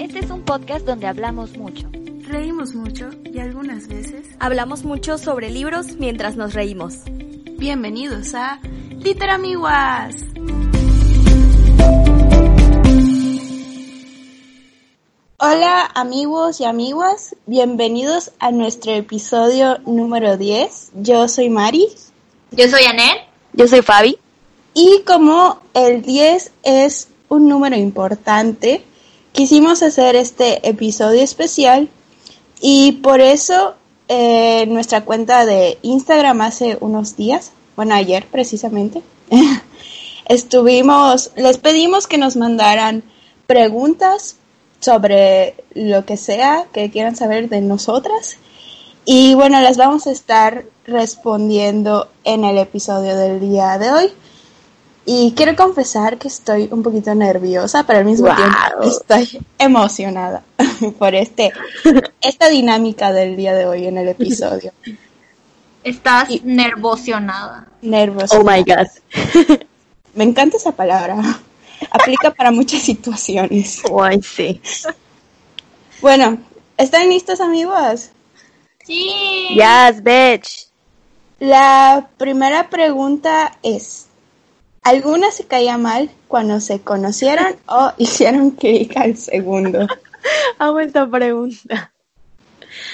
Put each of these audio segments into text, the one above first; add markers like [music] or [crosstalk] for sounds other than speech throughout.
Este es un podcast donde hablamos mucho. Reímos mucho y algunas veces hablamos mucho sobre libros mientras nos reímos. Bienvenidos a Literamiguas. Hola amigos y amigas, bienvenidos a nuestro episodio número 10. Yo soy Mari. Yo soy Anel. Yo soy Fabi. Y como el 10 es un número importante, quisimos hacer este episodio especial y por eso eh, nuestra cuenta de Instagram hace unos días, bueno ayer precisamente, [laughs] estuvimos, les pedimos que nos mandaran preguntas sobre lo que sea que quieran saber de nosotras. Y bueno, las vamos a estar respondiendo en el episodio del día de hoy. Y quiero confesar que estoy un poquito nerviosa, pero al mismo tiempo estoy [laughs] emocionada [laughs] por este [laughs] esta dinámica del día de hoy en el episodio. Estás nervosionada. Nervosa. Oh my god. Me encanta esa palabra. Aplica para muchas situaciones. Ay, sí. Bueno, ¿están listos amigos? Sí. Yes, bitch. La primera pregunta es, ¿alguna se caía mal cuando se conocieron [laughs] o hicieron clic al segundo? [laughs] Hago esta pregunta.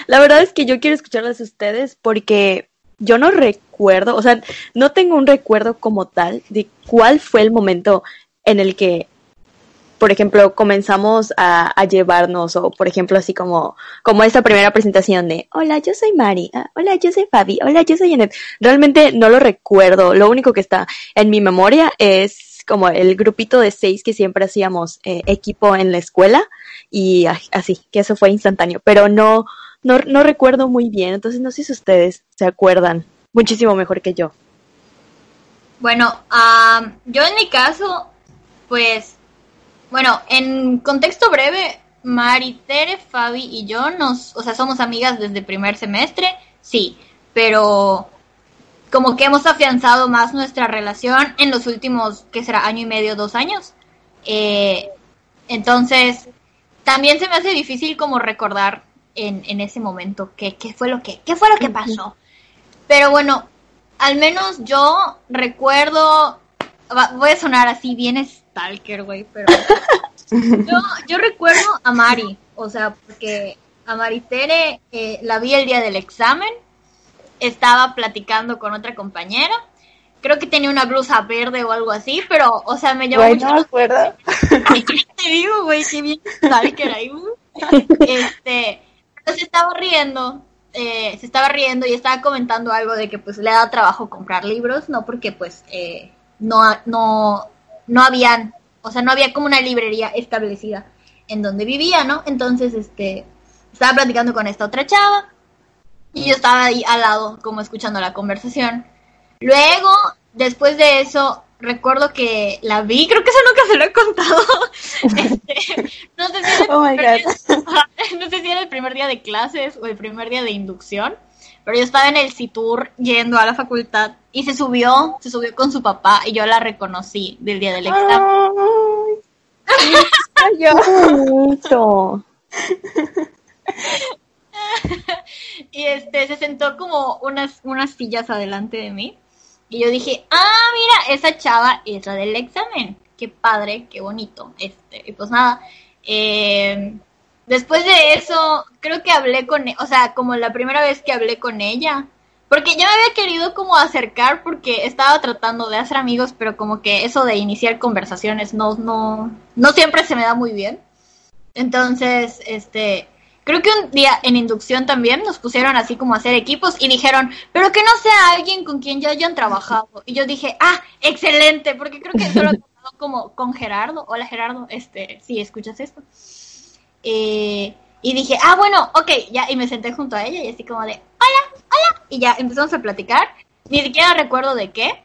La verdad es que yo quiero escucharlas a ustedes porque yo no recuerdo, o sea, no tengo un recuerdo como tal de cuál fue el momento en el que, por ejemplo, comenzamos a, llevarnos, o por ejemplo, así como, como esta primera presentación de, hola, yo soy Mari, ah, hola, yo soy Fabi, hola, yo soy Anet. Realmente no lo recuerdo, lo único que está en mi memoria es como el grupito de seis que siempre hacíamos eh, equipo en la escuela y así, que eso fue instantáneo, pero no, no, no recuerdo muy bien, entonces no sé si ustedes se acuerdan muchísimo mejor que yo. Bueno, um, yo en mi caso pues, bueno, en contexto breve, Maritere, Fabi y yo nos, o sea, somos amigas desde primer semestre, sí, pero como que hemos afianzado más nuestra relación en los últimos, ¿qué será? Año y medio, dos años. Eh, entonces, también se me hace difícil como recordar en, en ese momento qué, qué fue lo que, qué fue lo que pasó. Pero bueno, al menos yo recuerdo, voy a sonar así bien stalker, güey, pero [laughs] yo, yo recuerdo a Mari, o sea, porque a Maritere eh, la vi el día del examen, estaba platicando con otra compañera, creo que tenía una blusa verde o algo así, pero, o sea, me llamó Güey, mucho no me acuerdo. Ay, [laughs] ¿qué te digo, güey? Qué bien stalker ahí, güey. Este, se estaba riendo, eh, se estaba riendo y estaba comentando algo de que pues le da trabajo comprar libros, no porque pues eh, no, no, no habían, o sea, no había como una librería establecida en donde vivía, ¿no? Entonces, este, estaba platicando con esta otra chava y yo estaba ahí al lado como escuchando la conversación. Luego, después de eso, recuerdo que la vi, creo que eso nunca se lo he contado. [laughs] Este, no, sé si Oh día- [laughs] no sé si era el primer día de clases o el primer día de inducción, pero yo estaba en el CITUR yendo a la facultad y se subió, se subió con su papá y yo la reconocí del día del examen. Ay, [laughs] bonito. [laughs] y este se sentó como unas, unas sillas adelante de mí. Y yo dije, ah, mira, esa chava es la del examen. Qué padre, qué bonito. Este, y pues nada. eh, después de eso, creo que hablé con, e- o sea, como la primera vez que hablé con ella. Porque yo me había querido como acercar porque estaba tratando de hacer amigos, pero como que eso de iniciar conversaciones no, no, no siempre se me da muy bien. Entonces, este, creo que un día en inducción también nos pusieron así como a hacer equipos y dijeron, pero que no sea alguien con quien ya hayan trabajado. Y yo dije, ah, excelente, porque creo que solo como con Gerardo. Hola Gerardo, este, si escuchas esto. Eh, y dije, ah, bueno, ok, ya, y me senté junto a ella y así como de, hola, hola, y ya empezamos a platicar. Ni siquiera recuerdo de qué,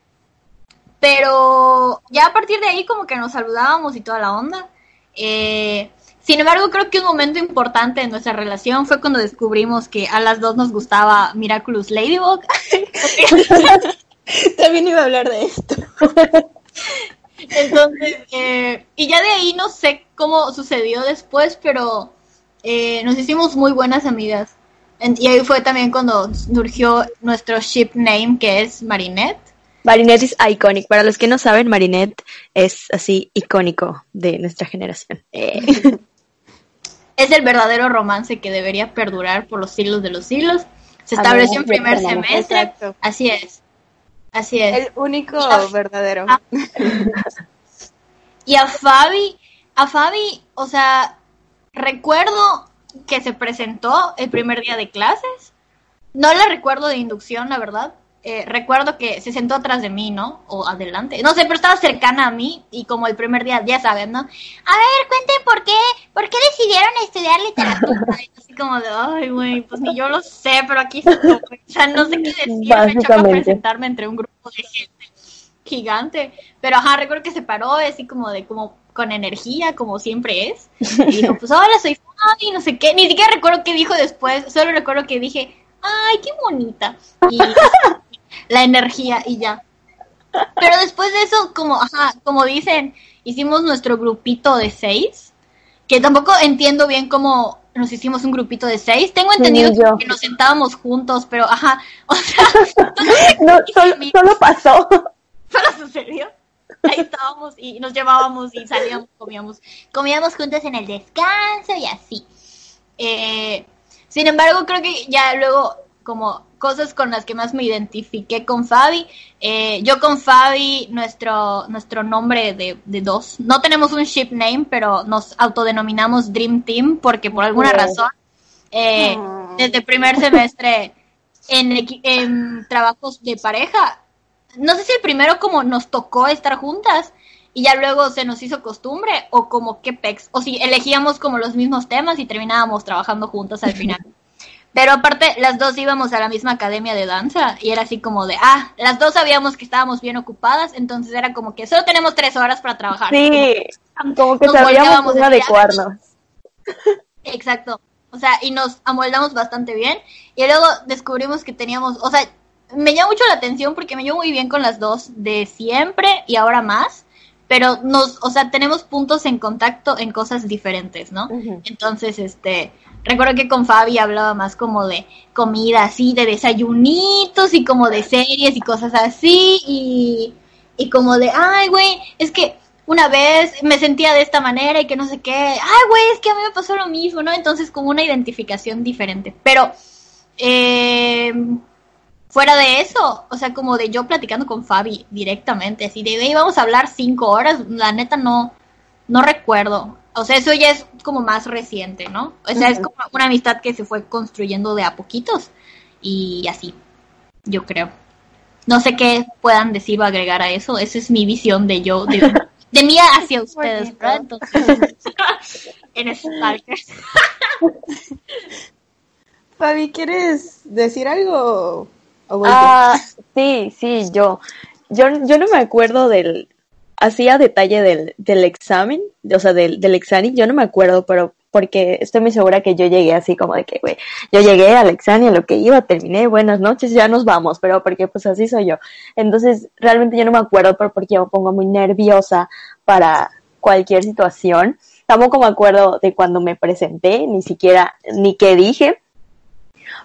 pero ya a partir de ahí como que nos saludábamos y toda la onda. Eh, sin embargo, creo que un momento importante en nuestra relación fue cuando descubrimos que a las dos nos gustaba Miraculous Ladybug. [laughs] También iba a hablar de esto. [laughs] Entonces, eh, y ya de ahí no sé cómo sucedió después, pero eh, nos hicimos muy buenas amigas. Y ahí fue también cuando surgió nuestro ship name, que es Marinette. Marinette es iconic. Para los que no saben, Marinette es así icónico de nuestra generación. Eh, [laughs] Es el verdadero romance que debería perdurar por los siglos de los siglos. Se estableció en primer semestre. Exacto. Así es. Así es. El único Ah. verdadero. Ah. [laughs] Y a Fabi, a Fabi, o sea, recuerdo que se presentó el primer día de clases. No la recuerdo de inducción, la verdad. Eh, recuerdo que se sentó atrás de mí, ¿no? O adelante. No sé, pero estaba cercana a mí y como el primer día, ya saben, ¿no? A ver, cuenten por qué, por qué decidieron estudiar literatura. [laughs] Y así como de, ay, güey, pues ni yo lo sé, pero aquí estoy. O sea, no sé qué decir, me echaba a Básicamente. presentarme entre un grupo de gente gigante. Pero ajá, recuerdo que se paró así como de como con energía, como siempre es. [laughs] Y dijo, pues hola, soy Fabi, no sé qué. Ni siquiera recuerdo qué dijo después, solo recuerdo que dije, ay, qué bonita. Y [laughs] la energía y ya. Pero después de eso, como, ajá, como dicen, hicimos nuestro grupito de seis, que tampoco entiendo bien cómo nos hicimos un grupito de seis. Tengo entendido que nos sentábamos juntos, pero ajá, o sea, [laughs] no, solo, solo pasó. solo sucedió. Ahí estábamos y nos llevábamos y salíamos, comíamos, comíamos juntos en el descanso y así. Eh, sin embargo, creo que ya luego, como cosas con las que más me identifiqué con Fabi, eh, yo con Fabi, nuestro, nuestro nombre de, de dos, no tenemos un ship name, pero nos autodenominamos Dream Team porque por alguna Oh. razón, eh, Oh. desde primer semestre en, en trabajos de pareja, no sé si el primero como nos tocó estar juntas y ya luego se nos hizo costumbre o como que pex, o si elegíamos como los mismos temas y terminábamos trabajando juntas al final. [laughs] Pero aparte, las dos íbamos a la misma academia de danza y era así como de, ah, las dos sabíamos que estábamos bien ocupadas, entonces era como que solo tenemos tres horas para trabajar. Sí, como que sabíamos adecuarnos. Exacto. O sea, y nos amoldamos bastante bien. Y luego descubrimos que teníamos, o sea, me llama mucho la atención porque me llevo muy bien con las dos de siempre y ahora más. Pero nos, o sea, tenemos puntos en contacto en cosas diferentes, ¿no? Entonces, este, recuerdo que con Fabi hablaba más como de comida así, de desayunitos y como de series y cosas así y, y como de, ay, güey, es que una vez me sentía de esta manera y que no sé qué, ay, güey, es que a mí me pasó lo mismo, ¿no? Entonces, como una identificación diferente. Pero, eh, fuera de eso, o sea, como de yo platicando con Fabi directamente, así de, "Güey, vamos a hablar cinco horas, la neta no, no recuerdo. O sea, eso ya es como más reciente, ¿no? O sea, es como una amistad que se fue construyendo de a poquitos y así, yo creo. No sé qué puedan decir o agregar a eso, esa es mi visión de yo, de, [laughs] de mí hacia ustedes. ¿verdad? Entonces, [laughs] en Stalker. [laughs] Fabi, ¿quieres decir algo? Ah, sí, sí, yo. Yo, yo no me acuerdo del, así a detalle del, del examen, o sea, del, del examen, yo no me acuerdo, pero porque estoy muy segura que yo llegué así como de que, güey, yo llegué al examen, a lo que iba, terminé, buenas noches, ya nos vamos, pero porque pues así soy yo. Entonces, realmente yo no me acuerdo, pero porque yo me pongo muy nerviosa para cualquier situación. Tampoco me acuerdo de cuando me presenté, ni siquiera, ni qué dije,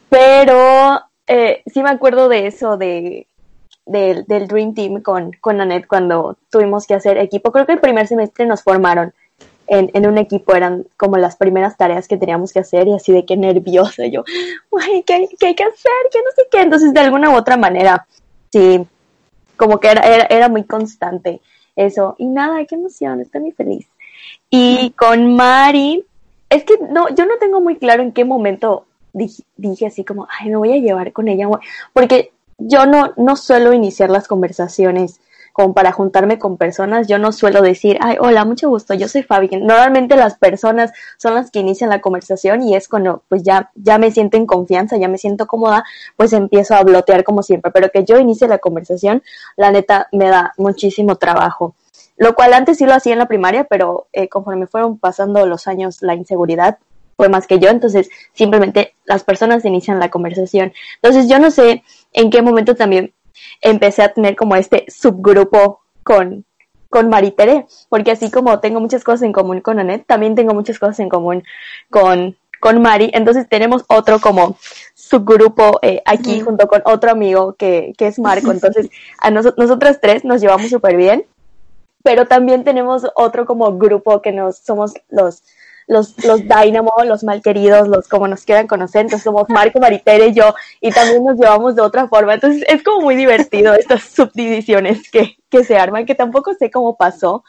pero eh, sí me acuerdo de eso, de, del, del Dream Team con, con Annette cuando tuvimos que hacer equipo. Creo que el primer semestre nos formaron en, en un equipo, eran como las primeras tareas que teníamos que hacer y así de que nerviosa yo, güey, ¿qué, qué hay que hacer? Que no sé qué. Entonces, de alguna u otra manera, sí, como que era, era, era muy constante eso. Y nada, qué emoción, estoy muy feliz. Y con Mari, es que no, yo no tengo muy claro en qué momento dije, así como, ay, me voy a llevar con ella, güey", porque yo no, no suelo iniciar las conversaciones como para juntarme con personas, yo no suelo decir, ay, hola, mucho gusto, yo soy Fabi. Normalmente las personas son las que inician la conversación y es cuando pues ya, ya me siento en confianza, ya me siento cómoda, pues empiezo a blotear como siempre, pero que yo inicie la conversación, la neta me da muchísimo trabajo. Lo cual antes sí lo hacía en la primaria, pero eh, conforme fueron pasando los años, la inseguridad fue más que yo, entonces simplemente las personas inician la conversación. Entonces yo no sé en qué momento también empecé a tener como este subgrupo con, con Maritere, porque así como tengo muchas cosas en común con Annette, también tengo muchas cosas en común con, con Mari, entonces tenemos otro como subgrupo eh, aquí junto con otro amigo que, que es Marco, entonces a nos, nosotras tres nos llevamos súper bien, pero también tenemos otro como grupo que nos somos los los, los Dynamo, los malqueridos, los como nos quieran conocer, entonces somos Marco, Maritere y yo, y también nos llevamos de otra forma, entonces es como muy divertido estas subdivisiones que, que se arman, que tampoco sé cómo pasó.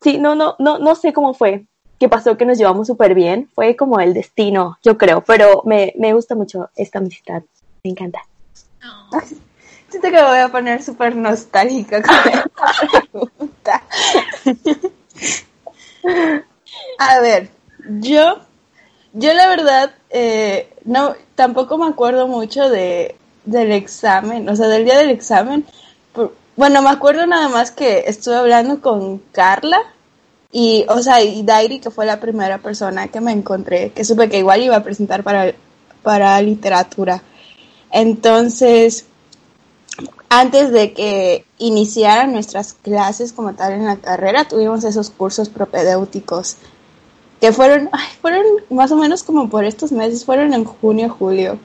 sí, no, no, no, no sé cómo fue que pasó que nos llevamos súper bien, fue como el destino, yo creo, pero me, me gusta mucho esta amistad, me encanta. Siento que me voy a poner súper nostálgica con [laughs] esta pregunta. [laughs] A ver, yo, yo la verdad, eh, no, tampoco me acuerdo mucho de, del examen, o sea, del día del examen. Bueno, me acuerdo nada más que estuve hablando con Carla y, o sea, y Dairi, que fue la primera persona que me encontré, que supe que igual iba a presentar para, para literatura. Entonces, antes de que iniciaran nuestras clases como tal en la carrera, tuvimos esos cursos propedéuticos que fueron, ay, fueron más o menos como por estos meses, fueron en junio, julio.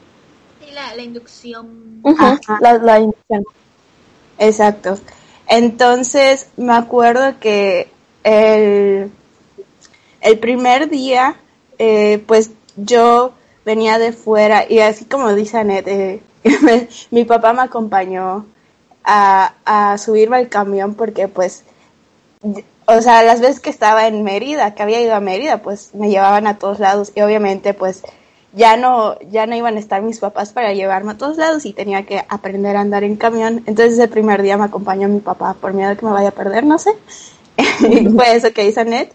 Sí, la, la inducción. la, la inducción. Exacto. Entonces, me acuerdo que el, el primer día, eh, pues yo venía de fuera y así como dice Anet, eh, [laughs] mi papá me acompañó a, a subirme al camión porque pues, o sea, las veces que estaba en Mérida, que había ido a Mérida, pues me llevaban a todos lados y obviamente pues ya no, ya no iban a estar mis papás para llevarme a todos lados y tenía que aprender a andar en camión. Entonces el primer día me acompañó mi papá por miedo de que me vaya a perder, no sé. [laughs] fue eso que hizo Net,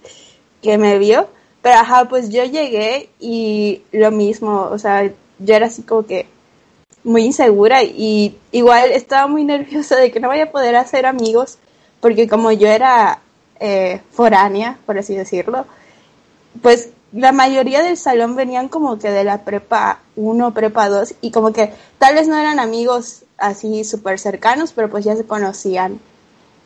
que me vio. Pero ajá, pues yo llegué y lo mismo, o sea, yo era así como que muy insegura y igual estaba muy nerviosa de que no vaya a poder hacer amigos porque como yo era eh, foránea, por así decirlo, pues la mayoría del salón venían como que de la prepa 1, prepa 2 y como que tal vez no eran amigos así súper cercanos, pero pues ya se conocían.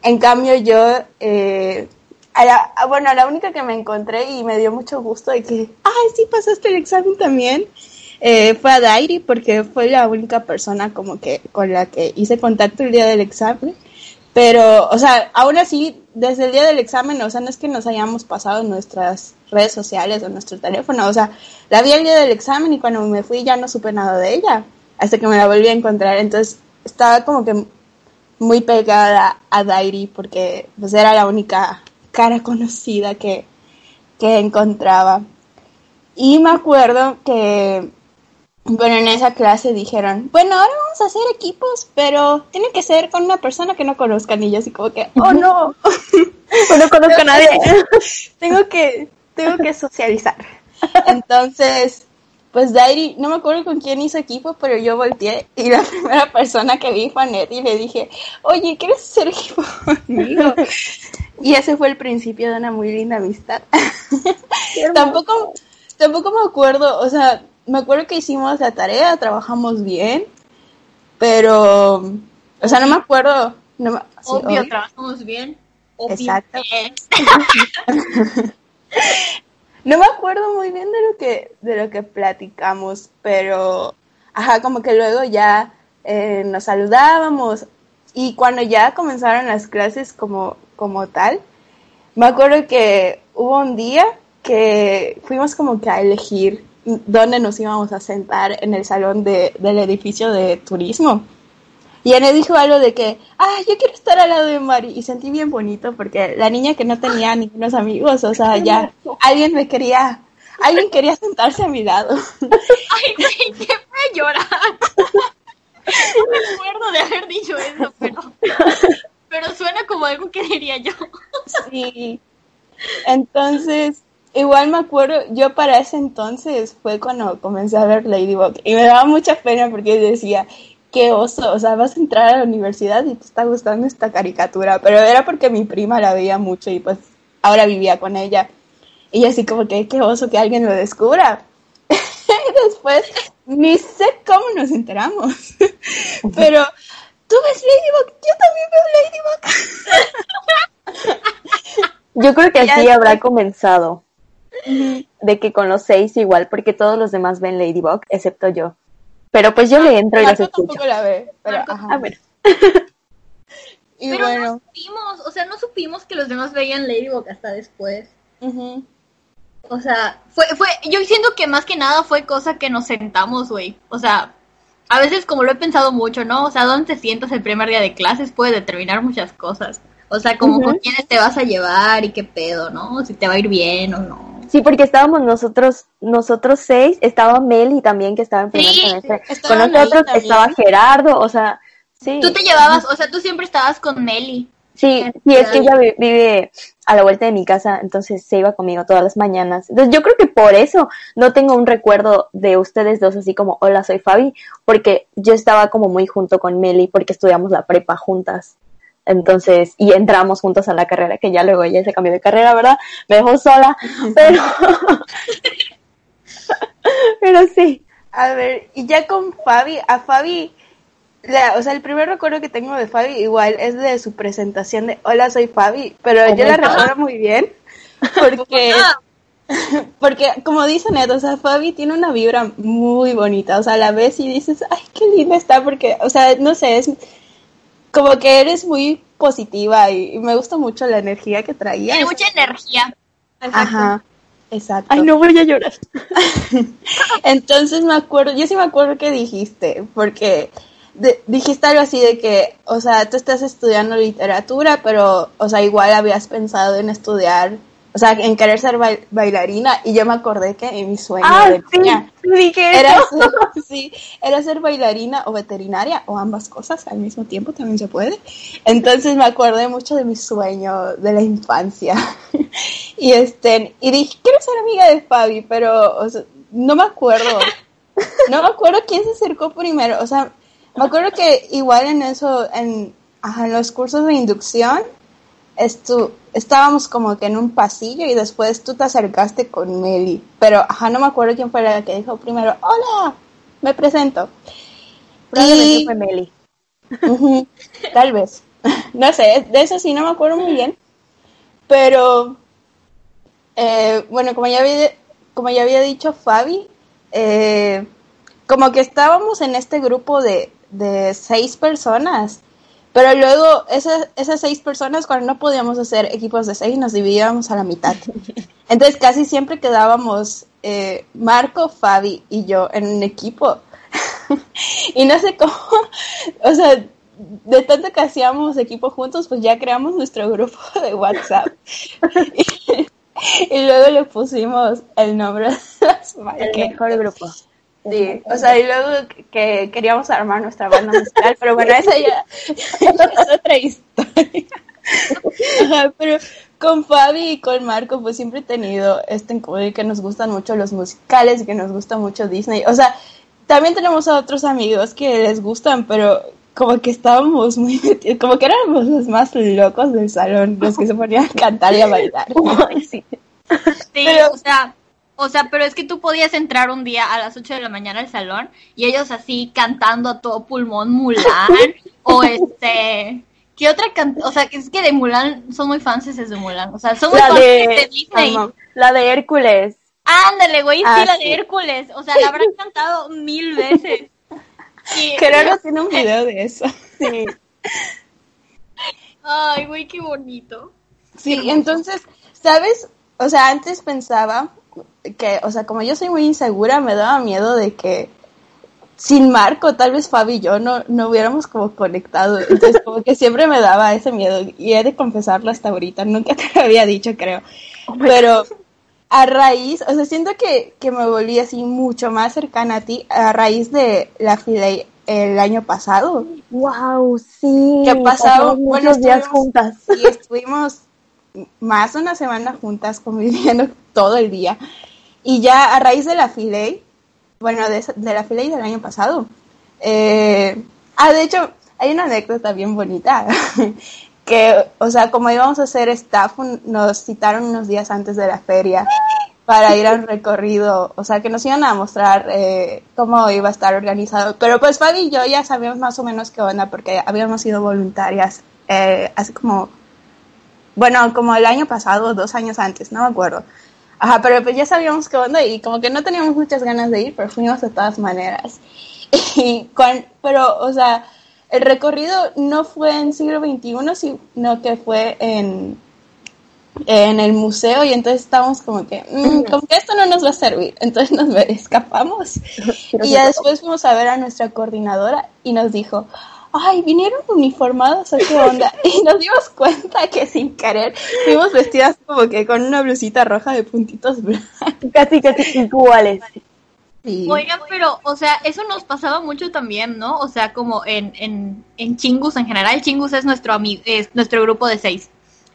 En cambio yo, eh, a la, bueno, la única que me encontré y me dio mucho gusto de que, ay, sí pasaste el examen también, eh, fue a Dairi porque fue la única persona como que con la que hice contacto el día del examen. Pero, o sea, aún así, desde el día del examen, o sea, no es que nos hayamos pasado nuestras redes sociales o nuestro teléfono, o sea, la vi el día del examen y cuando me fui ya no supe nada de ella, hasta que me la volví a encontrar. Entonces, estaba como que muy pegada a Dairi porque pues era la única cara conocida que, que encontraba. Y me acuerdo que bueno, en esa clase dijeron, bueno, ahora vamos a hacer equipos, pero tiene que ser con una persona que no conozcan. Y yo así como que, oh no, [laughs] no conozco a nadie. tengo que, tengo que socializar. Entonces, pues Dairi, no me acuerdo con quién hizo equipo, pero yo volteé y la [laughs] primera persona que vi fue a Ned y le dije, oye, ¿quieres hacer equipo conmigo? y ese fue el principio de una muy linda amistad. tampoco, tampoco me acuerdo, o sea, me acuerdo que hicimos la tarea, trabajamos bien, pero, o sea, no me acuerdo. No obvio, trabajamos bien. Exacto. [laughs] no me acuerdo muy bien de lo que, de lo que platicamos, pero, ajá, como que luego ya eh, nos saludábamos y cuando ya comenzaron las clases como, como tal, me acuerdo que hubo un día que fuimos como que a elegir dónde nos íbamos a sentar en el salón de, del edificio de turismo. Y Anne dijo algo de que, ah, yo quiero estar al lado de Mari. Y sentí bien bonito porque la niña que no tenía ningunos amigos, o sea, ya alguien me quería, alguien quería sentarse a mi lado. [laughs] Ay, sí, que fue llorar. No me acuerdo de haber dicho eso, pero, pero suena como algo que diría yo. Sí. Entonces, Igual me acuerdo, yo para ese entonces fue cuando comencé a ver Ladybug y me daba mucha pena porque decía, qué oso, o sea, vas a entrar a la universidad y te está gustando esta caricatura, pero era porque mi prima la veía mucho y pues ahora vivía con ella. Y así como que qué oso que alguien lo descubra. y [laughs] después ni sé cómo nos enteramos. [laughs] pero tú ves Ladybug, yo también veo Ladybug. Yo creo que [laughs] así habrá comenzado. De que con los seis igual, porque todos los demás ven Ladybug, excepto yo. Pero pues yo le entro y los Marco escucho. tampoco la ve, pero Marco ajá. A ver. [laughs] Y Pero no bueno, supimos, o sea, no supimos que los demás veían Ladybug hasta después. ujú. O sea, fue, fue, yo siento que más que nada fue cosa que nos sentamos, güey. O sea, a veces como lo he pensado mucho, ¿no? O sea, dónde te sientas el primer día de clases puede determinar muchas cosas. O sea, como con quiénes te vas a llevar y qué pedo, ¿no? Si te va a ir bien o no. Sí, porque estábamos nosotros, nosotros seis, estaba Meli también que estaba en primer Sí, semestre. Con nosotros estaba Gerardo, o sea, sí. Tú te llevabas, o sea, tú siempre estabas con Meli. Sí, sí, es que ella vi- vive a la vuelta de mi casa, entonces se iba conmigo todas las mañanas. Entonces yo creo que por eso no tengo un recuerdo de ustedes dos así como, hola, soy Fabi, porque yo estaba como muy junto con Meli porque estudiamos la prepa juntas. Entonces, y entramos juntos a la carrera, que ya luego ella se cambió de carrera, ¿verdad? Me dejó sola, pero... [laughs] pero sí. A ver, y ya con Fabi, a Fabi, la- o sea, el primer recuerdo que tengo de Fabi igual es de su presentación de Hola, soy Fabi, pero Oh yo la God. recuerdo muy bien [laughs] porque, [laughs] porque como dice Ned, o sea, Fabi tiene una vibra muy bonita, o sea, la ves y dices, ay, qué linda está, porque, o sea, no sé, es como que eres muy positiva y, y me gusta mucho la energía que traía. Tiene mucha energía. Ajá, exacto. Ay, no voy a llorar. [laughs] Entonces me acuerdo, yo sí me acuerdo que dijiste, porque de- dijiste algo así de que, o sea, tú estás estudiando literatura, pero, o sea, igual habías pensado en estudiar, o sea, en querer ser bail- bailarina, y yo me acordé que en mi sueño Ah, de sí, niña dije era eso. ser, [laughs] sí, era ser bailarina o veterinaria, o ambas cosas al mismo tiempo, también se puede. Entonces me acordé mucho de mi sueño de la infancia. [laughs] y este, y dije, quiero ser amiga de Fabi, pero o sea, no me acuerdo. [laughs] No me acuerdo quién se acercó primero. O sea, me acuerdo que igual en eso, en, ajá, en los cursos de inducción, estu estábamos como que en un pasillo y después tú te acercaste con Meli. Pero, ajá, no me acuerdo quién fue la que dijo primero, hola, me presento. Probablemente Y- fue Meli. Tal vez. [laughs] No sé, de eso sí no me acuerdo muy bien. Pero, eh, bueno, como ya había, como ya había dicho Fabi, eh, como que estábamos en este grupo de, de seis personas. Pero luego esas, esas seis personas, cuando no podíamos hacer equipos de seis, nos dividíamos a la mitad. [laughs] Entonces casi siempre quedábamos eh, Marco, Fabi y yo en un equipo. [laughs] y no sé cómo, o sea, de tanto que hacíamos equipo juntos, pues ya creamos nuestro grupo [laughs] de WhatsApp. y, y luego le pusimos el nombre de las El marcas. mejor grupo. Sí, o sea, y luego que queríamos armar nuestra banda musical, pero bueno, esa ya, ya [laughs] es otra historia. Ajá, pero con Fabi y con Marco, pues siempre he tenido este en común que nos gustan mucho los musicales y que nos gusta mucho Disney. O sea, también tenemos a otros amigos que les gustan, pero como que estábamos muy metidos, como que éramos los más locos del salón, los que se ponían a cantar y a bailar. Sí. Sí, Pero- o sea, o sea, pero es que tú podías entrar un día a las 8 de la mañana al salón y ellos así cantando a todo pulmón Mulan o [laughs] este ¿Qué otra O sea, que es que de Mulan son muy fans de Mulan, o sea, son muy La fans de, de, Disney. La de Hércules. Ándale, güey, sí, Ah, la sí. de Hércules, o sea, la habrán [laughs] cantado mil veces. Y- Gerardo tiene un video de eso. [laughs] Sí. Ay, güey, qué bonito. Sí, entonces, ¿sabes? O sea, antes pensaba que, o sea, como yo soy muy insegura, me daba miedo de que sin Marco, tal vez Fabi y yo no, no hubiéramos como conectado. Entonces, como que siempre me daba ese miedo. Y he de confesarlo hasta ahorita. Nunca te lo había dicho, creo. Pero a raíz, o sea, siento que, que me volví así mucho más cercana a ti a raíz de la Filey el año pasado. Wow, sí. ¿Qué pasaba? pasamos Bueno, muchos días juntas. Y estuvimos más de una semana juntas conviviendo todo el día. Y ya a raíz de la Filey, bueno, de, la Filey del año pasado. eh, ah, de hecho, hay una anécdota bien bonita. [laughs] que, o sea, como íbamos a hacer staff, nos citaron unos días antes de la feria para ir a un recorrido, o sea, que nos iban a mostrar eh, cómo iba a estar organizado. Pero pues Fabi y yo ya sabíamos más o menos qué onda porque habíamos sido voluntarias eh, hace como bueno, como el año pasado, dos años antes, no me acuerdo. Ajá, pero pues ya sabíamos qué onda y como que no teníamos muchas ganas de ir, pero fuimos de todas maneras. [laughs] Y pero, o sea, el recorrido no fue en siglo XXI, sino que fue en, en el museo y entonces estábamos como que, mm, como que esto no nos va a servir. [laughs] Entonces nos escapamos [laughs] y ya después fuimos a ver a nuestra coordinadora y nos dijo, ay, vinieron uniformados o qué onda. [laughs] Y nos dimos cuenta que sin querer fuimos vestidas como que con una blusita roja de puntitos blancos. Casi, casi iguales. Oigan, pero, o sea, eso nos pasaba mucho también, ¿no? O sea, como en, en, en Chingus en general. Chingus es nuestro amigo, es nuestro grupo de seis.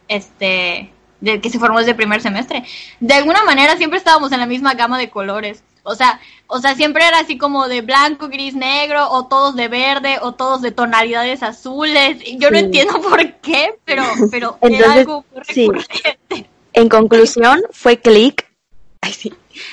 Este, de que se formó desde el primer semestre. De alguna manera siempre estábamos en la misma gama de colores. O sea, o sea, siempre era así como de blanco, gris, negro, o todos de verde, o todos de tonalidades azules. Yo no entiendo por qué, pero, pero era algo recurrente. En conclusión, fue click. Ay, sí.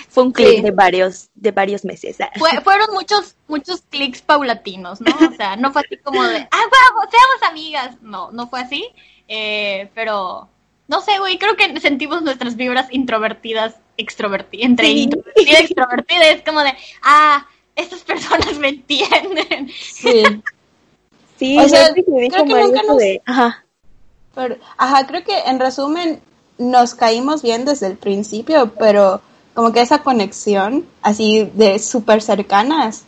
Fue un clic de varios, de varios meses. [laughs] fueron muchos, muchos clics paulatinos, ¿no? O sea, no fue así como de, ah, wow, seamos amigas. No, no fue así. Eh, pero, no sé, güey, creo que sentimos nuestras vibras introvertidas, extrovertidas, entre introvertida y extrovertida. Es como de, ah, estas personas me entienden. Sí. sí, o sea, creo que nunca nos... Ajá. ajá, creo que en resumen nos caímos bien desde el principio, pero como que esa conexión así de súper cercanas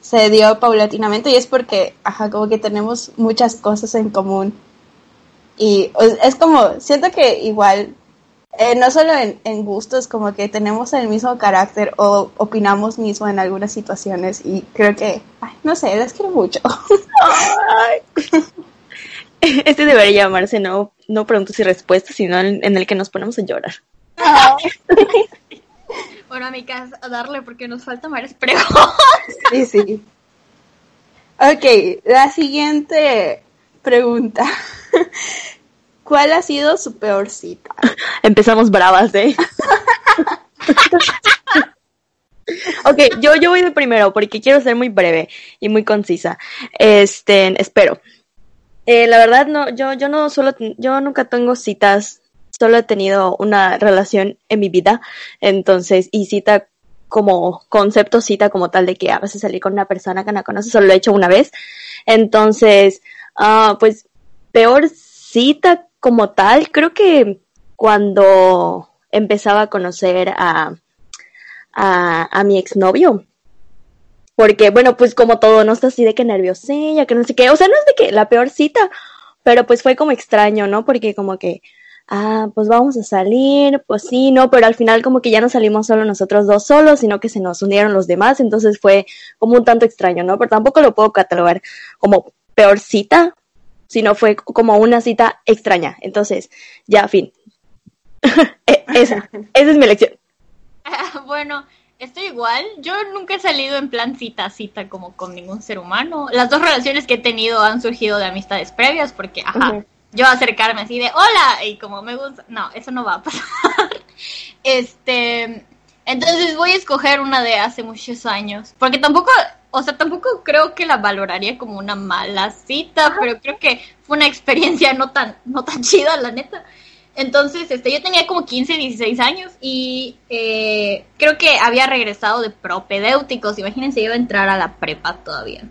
se dio paulatinamente y es porque, ajá, como que tenemos muchas cosas en común. Y es como, siento que igual, eh, no solo en, gustos, como que tenemos el mismo carácter o opinamos mismo en algunas situaciones y creo que, ay, no sé, les quiero mucho. Este debería llamarse no, no preguntas y respuestas, sino en, el que nos ponemos a llorar. Bueno, amigas, a darle porque nos falta más preguntas. Sí, sí. Ok, la siguiente pregunta. ¿Cuál ha sido su peor cita? [laughs] Empezamos bravas, ¿eh? [laughs] ok, yo, yo voy de primero porque quiero ser muy breve y muy concisa. Este, espero. Eh, la verdad, no, yo, yo no solo, yo nunca tengo citas solo he tenido una relación en mi vida, entonces, y cita como concepto cita como tal de que a veces salir con una persona que no conoces, solo lo he hecho una vez. Entonces, uh, pues peor cita como tal, creo que cuando empezaba a conocer a, a, a mi exnovio. Porque, bueno, pues como todo, no está así de que nerviosilla, que no sé qué. O sea, no es de que la peor cita, pero pues fue como extraño, ¿no? Porque como que ah, pues vamos a salir, pues sí, no, pero al final como que ya no salimos solo nosotros dos solos, sino que se nos unieron los demás, entonces fue como un tanto extraño, ¿no? Pero tampoco lo puedo catalogar como peor cita, sino fue como una cita extraña. Entonces, ya, fin. [laughs] E, esa, [laughs] esa es mi elección. [laughs] bueno, estoy igual. Yo nunca he salido en plan cita cita como con ningún ser humano. Las dos relaciones que he tenido han surgido de amistades previas porque, ajá, yo acercarme así de hola y como me gusta, no, eso no va a pasar. este, entonces voy a escoger una de hace muchos años, porque tampoco, o sea, tampoco creo que la valoraría como una mala cita, pero creo que fue una experiencia no tan no tan [laughs] chida, la neta. Entonces, este, yo tenía como 15, 16 años y eh, creo que había regresado de propedéuticos. Imagínense, iba a entrar a la prepa todavía.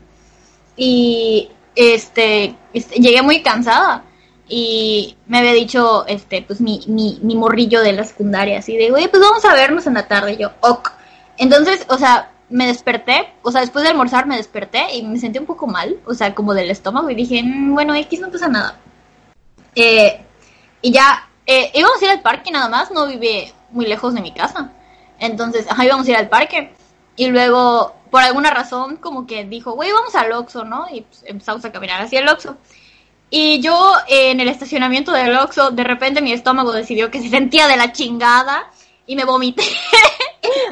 Y este, este llegué muy cansada y me había dicho, este, pues mi, mi, mi morrillo de la secundaria, así de, oye, pues vamos a vernos en la tarde. Y yo, ok. Entonces, o sea, me desperté, o sea, después de almorzar me desperté y me sentí un poco mal, o sea, como del estómago, y dije, mm, bueno, X no pasa nada. Eh, y ya, eh, íbamos a ir al parque nada más, no vive muy lejos de mi casa. Entonces, ajá, íbamos a ir al parque. Y luego, por alguna razón, como que dijo, güey, vamos al Oxxo, ¿no? Y pues, empezamos a caminar hacia el Oxxo. Y yo en el estacionamiento del Oxxo, de repente mi estómago decidió que se sentía de la chingada y me vomité.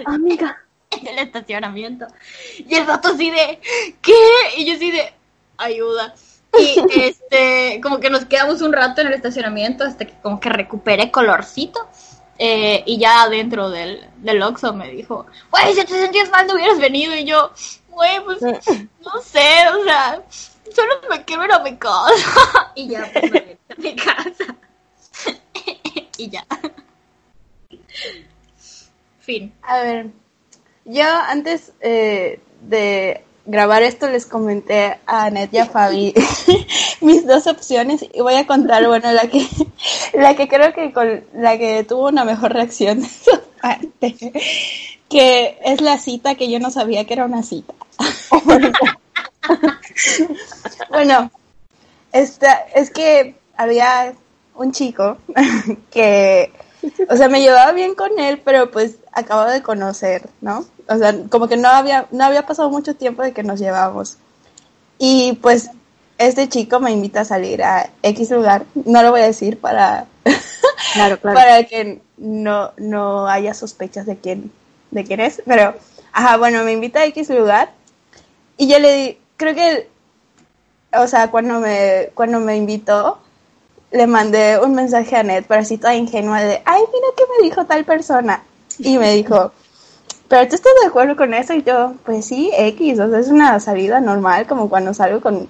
Amiga. En [laughs] el estacionamiento. Y el vato así de, ¿qué? Y yo así de, ayuda. Y [laughs] este, como que nos quedamos un rato en el estacionamiento hasta que como que recuperé colorcito. Eh, y ya adentro del, del Oxxo me dijo, güey, si te sentías mal no hubieras venido. Y yo, güey, pues, [laughs] no sé, o sea, solo me quiero ir a mi casa. y ya, pues me a mi casa. y ya. fin. A ver, yo antes eh, de grabar esto les comenté a Anet y a Fabi [laughs] mis dos opciones y voy a contar, bueno, la que, [laughs] la que creo que con la que tuvo una mejor reacción de [laughs] su parte, que es la cita que yo no sabía que era una cita. bueno, esta, es que había un chico que, [laughs] o sea, me llevaba bien con él, pero pues acabo de conocer, ¿no? O sea, como que no había, no había pasado mucho tiempo de que nos llevamos. Y pues este chico me invita a salir a X lugar, no lo voy a decir para, [laughs] Claro, claro. para que no, no haya sospechas de quién, de quién es, pero, ajá, bueno, me invita a X lugar y yo le di, creo que, o sea, cuando me, cuando me invitó, le mandé un mensaje a Ned, pero así toda ingenua de, ay, mira qué me dijo tal persona. Y me dijo, pero tú estás de acuerdo con eso y yo, pues sí, X, o sea, es una salida normal, como cuando salgo con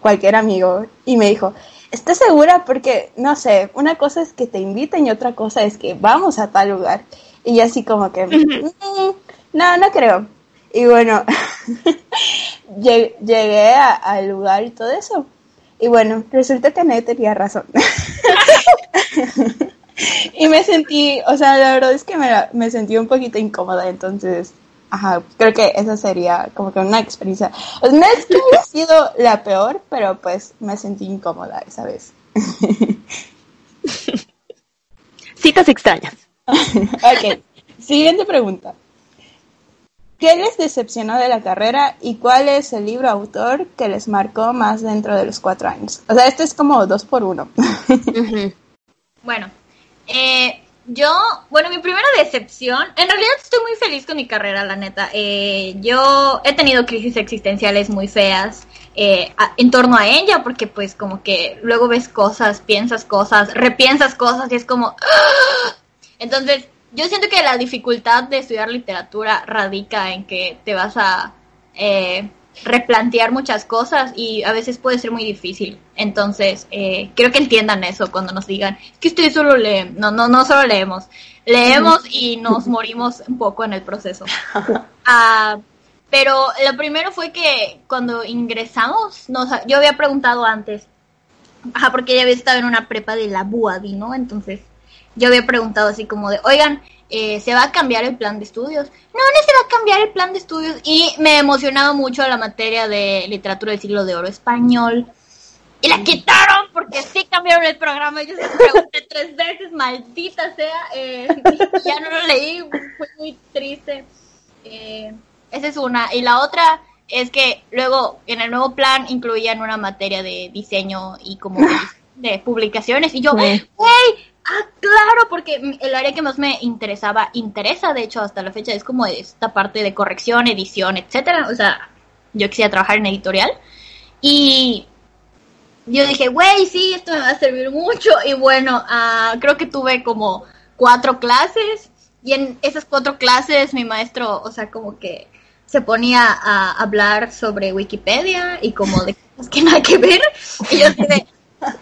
cualquier amigo. Y me dijo, ¿estás segura? Porque, no sé, una cosa es que te inviten y otra cosa es que vamos a tal lugar. Y yo así como que, "Mm, no, no creo. Y bueno, lle- [laughs] llegué al lugar y todo eso. Y bueno, resulta que Ned tenía razón. [laughs] y me sentí, o sea, la verdad es que me, me sentí un poquito incómoda, entonces, ajá, creo que esa sería como que una experiencia. No es que haya sido la peor, pero pues me sentí incómoda esa vez. [laughs] Citas extrañas. [laughs] ok, siguiente pregunta. ¿Qué les decepcionó de la carrera y cuál es el libro autor que les marcó más dentro de los cuatro años? O sea, esto es como dos por uno. [laughs] Bueno, eh, yo, bueno, mi primera decepción, en realidad estoy muy feliz con mi carrera, la neta. Eh, yo he tenido crisis existenciales muy feas eh, a- en torno a ella, porque pues como que luego ves cosas, piensas cosas, repiensas cosas y es como... ¡ah! Entonces, yo siento que la dificultad de estudiar literatura radica en que te vas a eh, replantear muchas cosas y a veces puede ser muy difícil. Entonces, eh, creo que entiendan eso cuando nos digan, que ustedes solo leen. No, no, no solo leemos. Leemos y nos morimos un poco en el proceso. [laughs] Ah, pero lo primero fue que cuando ingresamos, nos, yo había preguntado antes, ajá, porque ella había estado en una prepa de la BUADI, ¿no? Entonces, yo había preguntado así como de, oigan, eh, ¿se va a cambiar el plan de estudios? No, no se va a cambiar el plan de estudios. Y me emocionaba mucho la materia de literatura del siglo de oro español. Y la quitaron porque sí cambiaron el programa. Yo se pregunté [laughs] tres veces, maldita sea. eh, [laughs] ya no lo leí, fue muy triste. Eh, esa es una. Y la otra es que luego en el nuevo plan incluían una materia de diseño y como de, [laughs] de publicaciones. Y yo, ¡Hey! Ah, claro, porque el área que más me interesaba, interesa de hecho hasta la fecha, es como esta parte de corrección, edición, etcétera. O sea, yo quisiera trabajar en editorial. Y yo dije, güey, sí, esto me va a servir mucho. Y bueno, ah, creo que tuve como cuatro clases. Y en esas cuatro clases mi maestro, o sea, como que se ponía a hablar sobre Wikipedia y como de [laughs] cosas que nada que ver. Y yo de,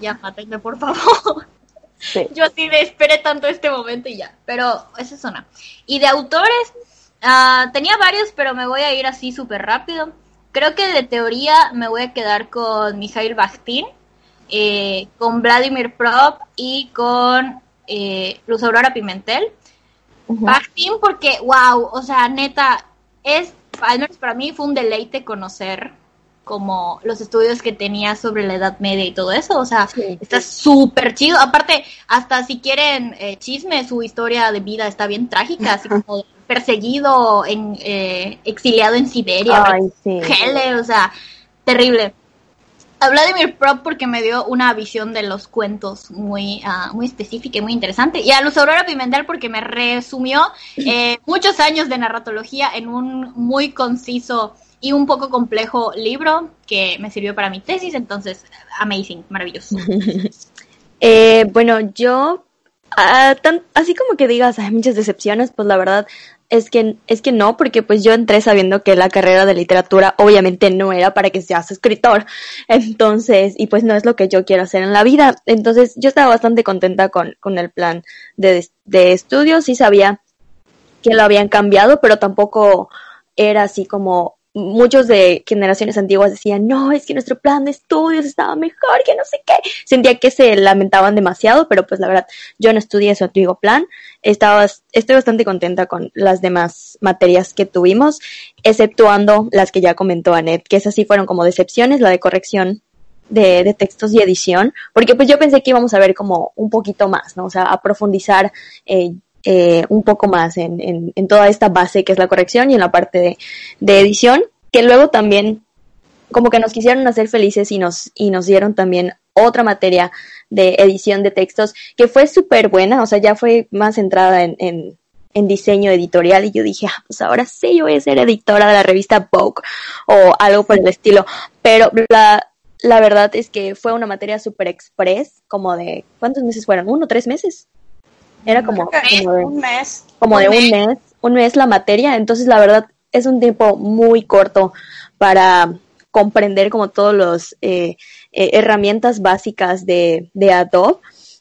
ya, mátenme por favor. Sí. Yo así de esperé tanto este momento y ya. Pero esa es una. Y de autores, ah, tenía varios, pero me voy a ir así súper rápido. Creo que de teoría me voy a quedar con Mikhail Bakhtin, eh, con Vladimir Prop y con eh, Luz Aurora Pimentel. Bakhtin porque, wow, o sea, neta, es, al menos para mí fue un deleite conocer como los estudios que tenía sobre la Edad Media y todo eso, o sea, Sí. está súper chido. Aparte, hasta si quieren eh, chisme, su historia de vida está bien trágica, así como perseguido, en, eh, exiliado en Siberia, Ay, sí. Hele, o sea, terrible. A Vladimir Prop porque me dio una visión de los cuentos muy, ah, muy específica y muy interesante. Y a Luz Aurora Pimentel porque me resumió eh, muchos años de narratología en un muy conciso y un poco complejo libro que me sirvió para mi tesis. Entonces, amazing, maravilloso. [laughs] Eh, bueno, yo así como que digas, hay muchas decepciones, pues la verdad es que, es que no, porque pues yo entré sabiendo que la carrera de literatura obviamente no era para que seas escritor. Entonces, y pues no es lo que yo quiero hacer en la vida. Entonces, yo estaba bastante contenta con, con el plan de, de estudios. Sí sabía que lo habían cambiado, pero tampoco era así como muchos de generaciones antiguas decían, no, es que nuestro plan de estudios estaba mejor, que no sé qué. Sentía que se lamentaban demasiado, pero pues la verdad, yo no estudié su antiguo plan. Estaba, estoy bastante contenta con las demás materias que tuvimos, exceptuando las que ya comentó Anet, que esas sí fueron como decepciones, la de corrección de, de, textos y edición, porque pues yo pensé que íbamos a ver como un poquito más, ¿no? O sea, a profundizar eh, eh, un poco más en, en, en, toda esta base que es la corrección y en la parte de, de, edición, que luego también como que nos quisieron hacer felices y nos, y nos dieron también otra materia de edición de textos que fue súper buena, o sea, ya fue más centrada en, en, en, diseño editorial y yo dije, ah, pues ahora sí yo voy a ser editora de la revista Vogue o algo por el estilo, pero la, la verdad es que fue una materia súper express, como de, ¿cuántos meses fueron? ¿Uno, tres meses? Era como, como de, un mes. Como de un mes, un mes la materia, entonces la verdad es un tiempo muy corto para comprender como todos los eh, eh, herramientas básicas de, de Adobe.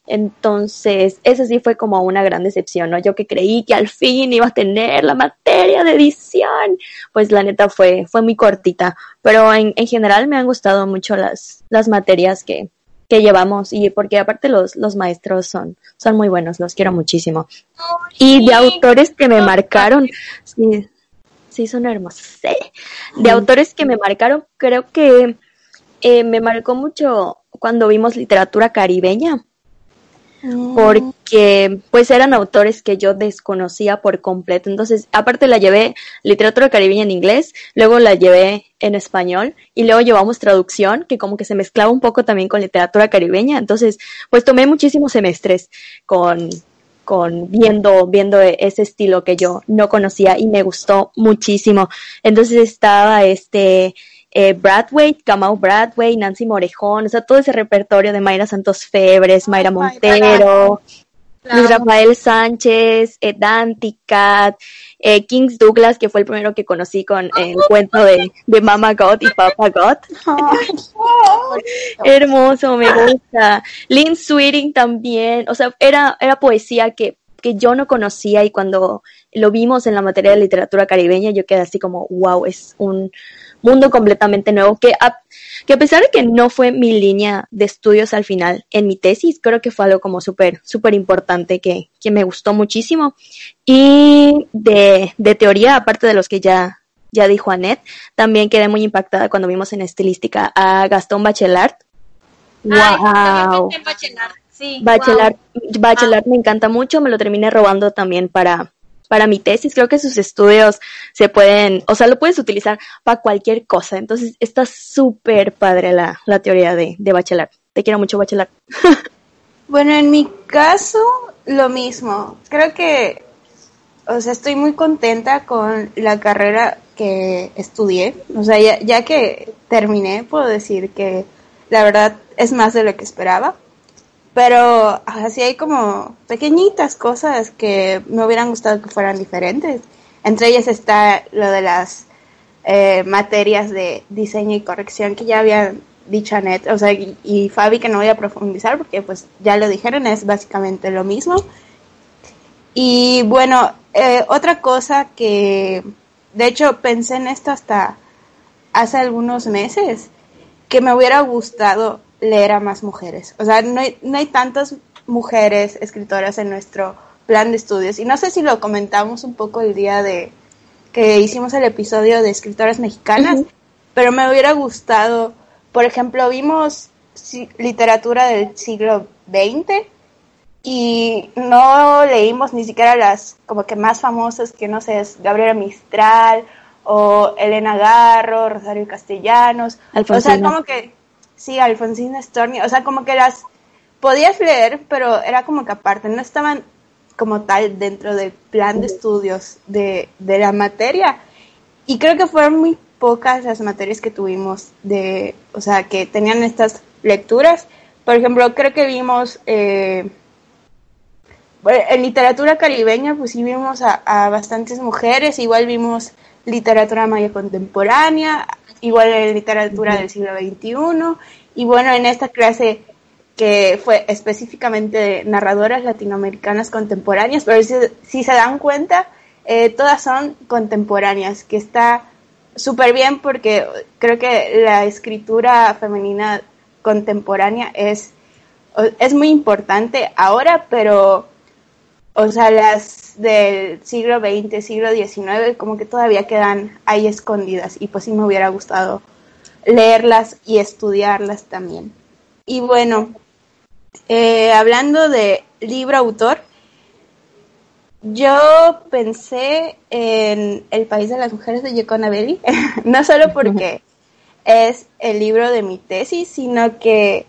Entonces, eso sí fue como una gran decepción, ¿no? Yo que creí que al fin iba a tener la materia de edición, pues la neta fue, fue muy cortita. Pero en, en general me han gustado mucho las, las materias que, que llevamos y porque aparte los, los maestros son, son muy buenos, los quiero muchísimo. Y de autores que me marcaron, sí, sí son hermosos. Sí. De autores que me marcaron, creo que eh, me marcó mucho cuando vimos literatura caribeña. Porque pues eran autores que yo desconocía por completo. Entonces, aparte la llevé literatura caribeña en inglés, luego la llevé en español y luego llevamos traducción que como que se mezclaba un poco también con literatura caribeña. Entonces, pues tomé muchísimos semestres con, con viendo, viendo ese estilo que yo no conocía y me gustó muchísimo. Entonces estaba este, eh, Bradway, Kamau Bradway, Nancy Morejón, o sea, todo ese repertorio de Mayra Santos Febres, Mayra Montero, Luis Rafael Sánchez, eh, Dante Cat, eh, Kings Douglas, que fue el primero que conocí con eh, el cuento de, de Mama God y Papa God. [laughs] Hermoso, me gusta. Lynn Sweeting también, o sea, era, era poesía que, que yo no conocía y cuando lo vimos en la materia de literatura caribeña yo quedé así como, wow, es un mundo completamente nuevo que a, que a pesar de que no fue mi línea de estudios al final en mi tesis, creo que fue algo como súper, súper importante que, que me gustó muchísimo. Y de, de teoría, aparte de los que ya, ya dijo Annette, también quedé muy impactada cuando vimos en estilística a Gastón Bachelard. ¡Wow! Bachelard. Sí, Bachelard, wow. Bachelard me encanta mucho, me lo terminé robando también para, para mi tesis. Creo que sus estudios se pueden, o sea, lo puedes utilizar para cualquier cosa. Entonces, está súper padre la, la teoría de, de. Te quiero mucho, Bachelard. [laughs] bueno, en mi caso, lo mismo. Creo que, o sea, estoy muy contenta con la carrera que estudié. O sea, ya, ya que terminé, puedo decir que la verdad es más de lo que esperaba pero así hay como pequeñitas cosas que me hubieran gustado que fueran diferentes. Entre ellas está lo de las eh, materias de diseño y corrección que ya habían dicho Anet, o sea, y, Fabi que no voy a profundizar porque pues ya lo dijeron, es básicamente lo mismo. Y bueno, eh, otra cosa que de hecho pensé en esto hasta hace algunos meses, que me hubiera gustado leer a más mujeres. O sea, no hay, no hay tantas mujeres escritoras en nuestro plan de estudios. Y no sé si lo comentamos un poco el día de que hicimos el episodio de escritoras mexicanas, uh -huh. pero me hubiera gustado, por ejemplo, vimos literatura del siglo XX y no leímos ni siquiera las como que más famosas que no sé, es Gabriela Mistral o Elena Garro, Rosario Castellanos, Alfonsina. o sea, como que sí, Alfonsina Storni, o sea, como que las podías leer, pero era como que aparte, no estaban como tal dentro del plan de estudios de, de la materia. Y creo que fueron muy pocas las materias que tuvimos de, o sea, que tenían estas lecturas. Por ejemplo, creo que vimos eh, en literatura caribeña pues sí vimos a, a bastantes mujeres, igual vimos literatura maya contemporánea, igual en literatura del siglo XXI, y bueno, en esta clase que fue específicamente de narradoras latinoamericanas contemporáneas, pero si, si se dan cuenta, eh, todas son contemporáneas, que está súper bien porque creo que la escritura femenina contemporánea es, es muy importante ahora, pero, o sea, las del siglo XX, siglo XIX, como que todavía quedan ahí escondidas y pues sí me hubiera gustado leerlas y estudiarlas también. Y bueno, eh, hablando de libro autor, yo pensé en El País de las Mujeres de Yekona Belli, [laughs] no solo porque es el libro de mi tesis, sino que,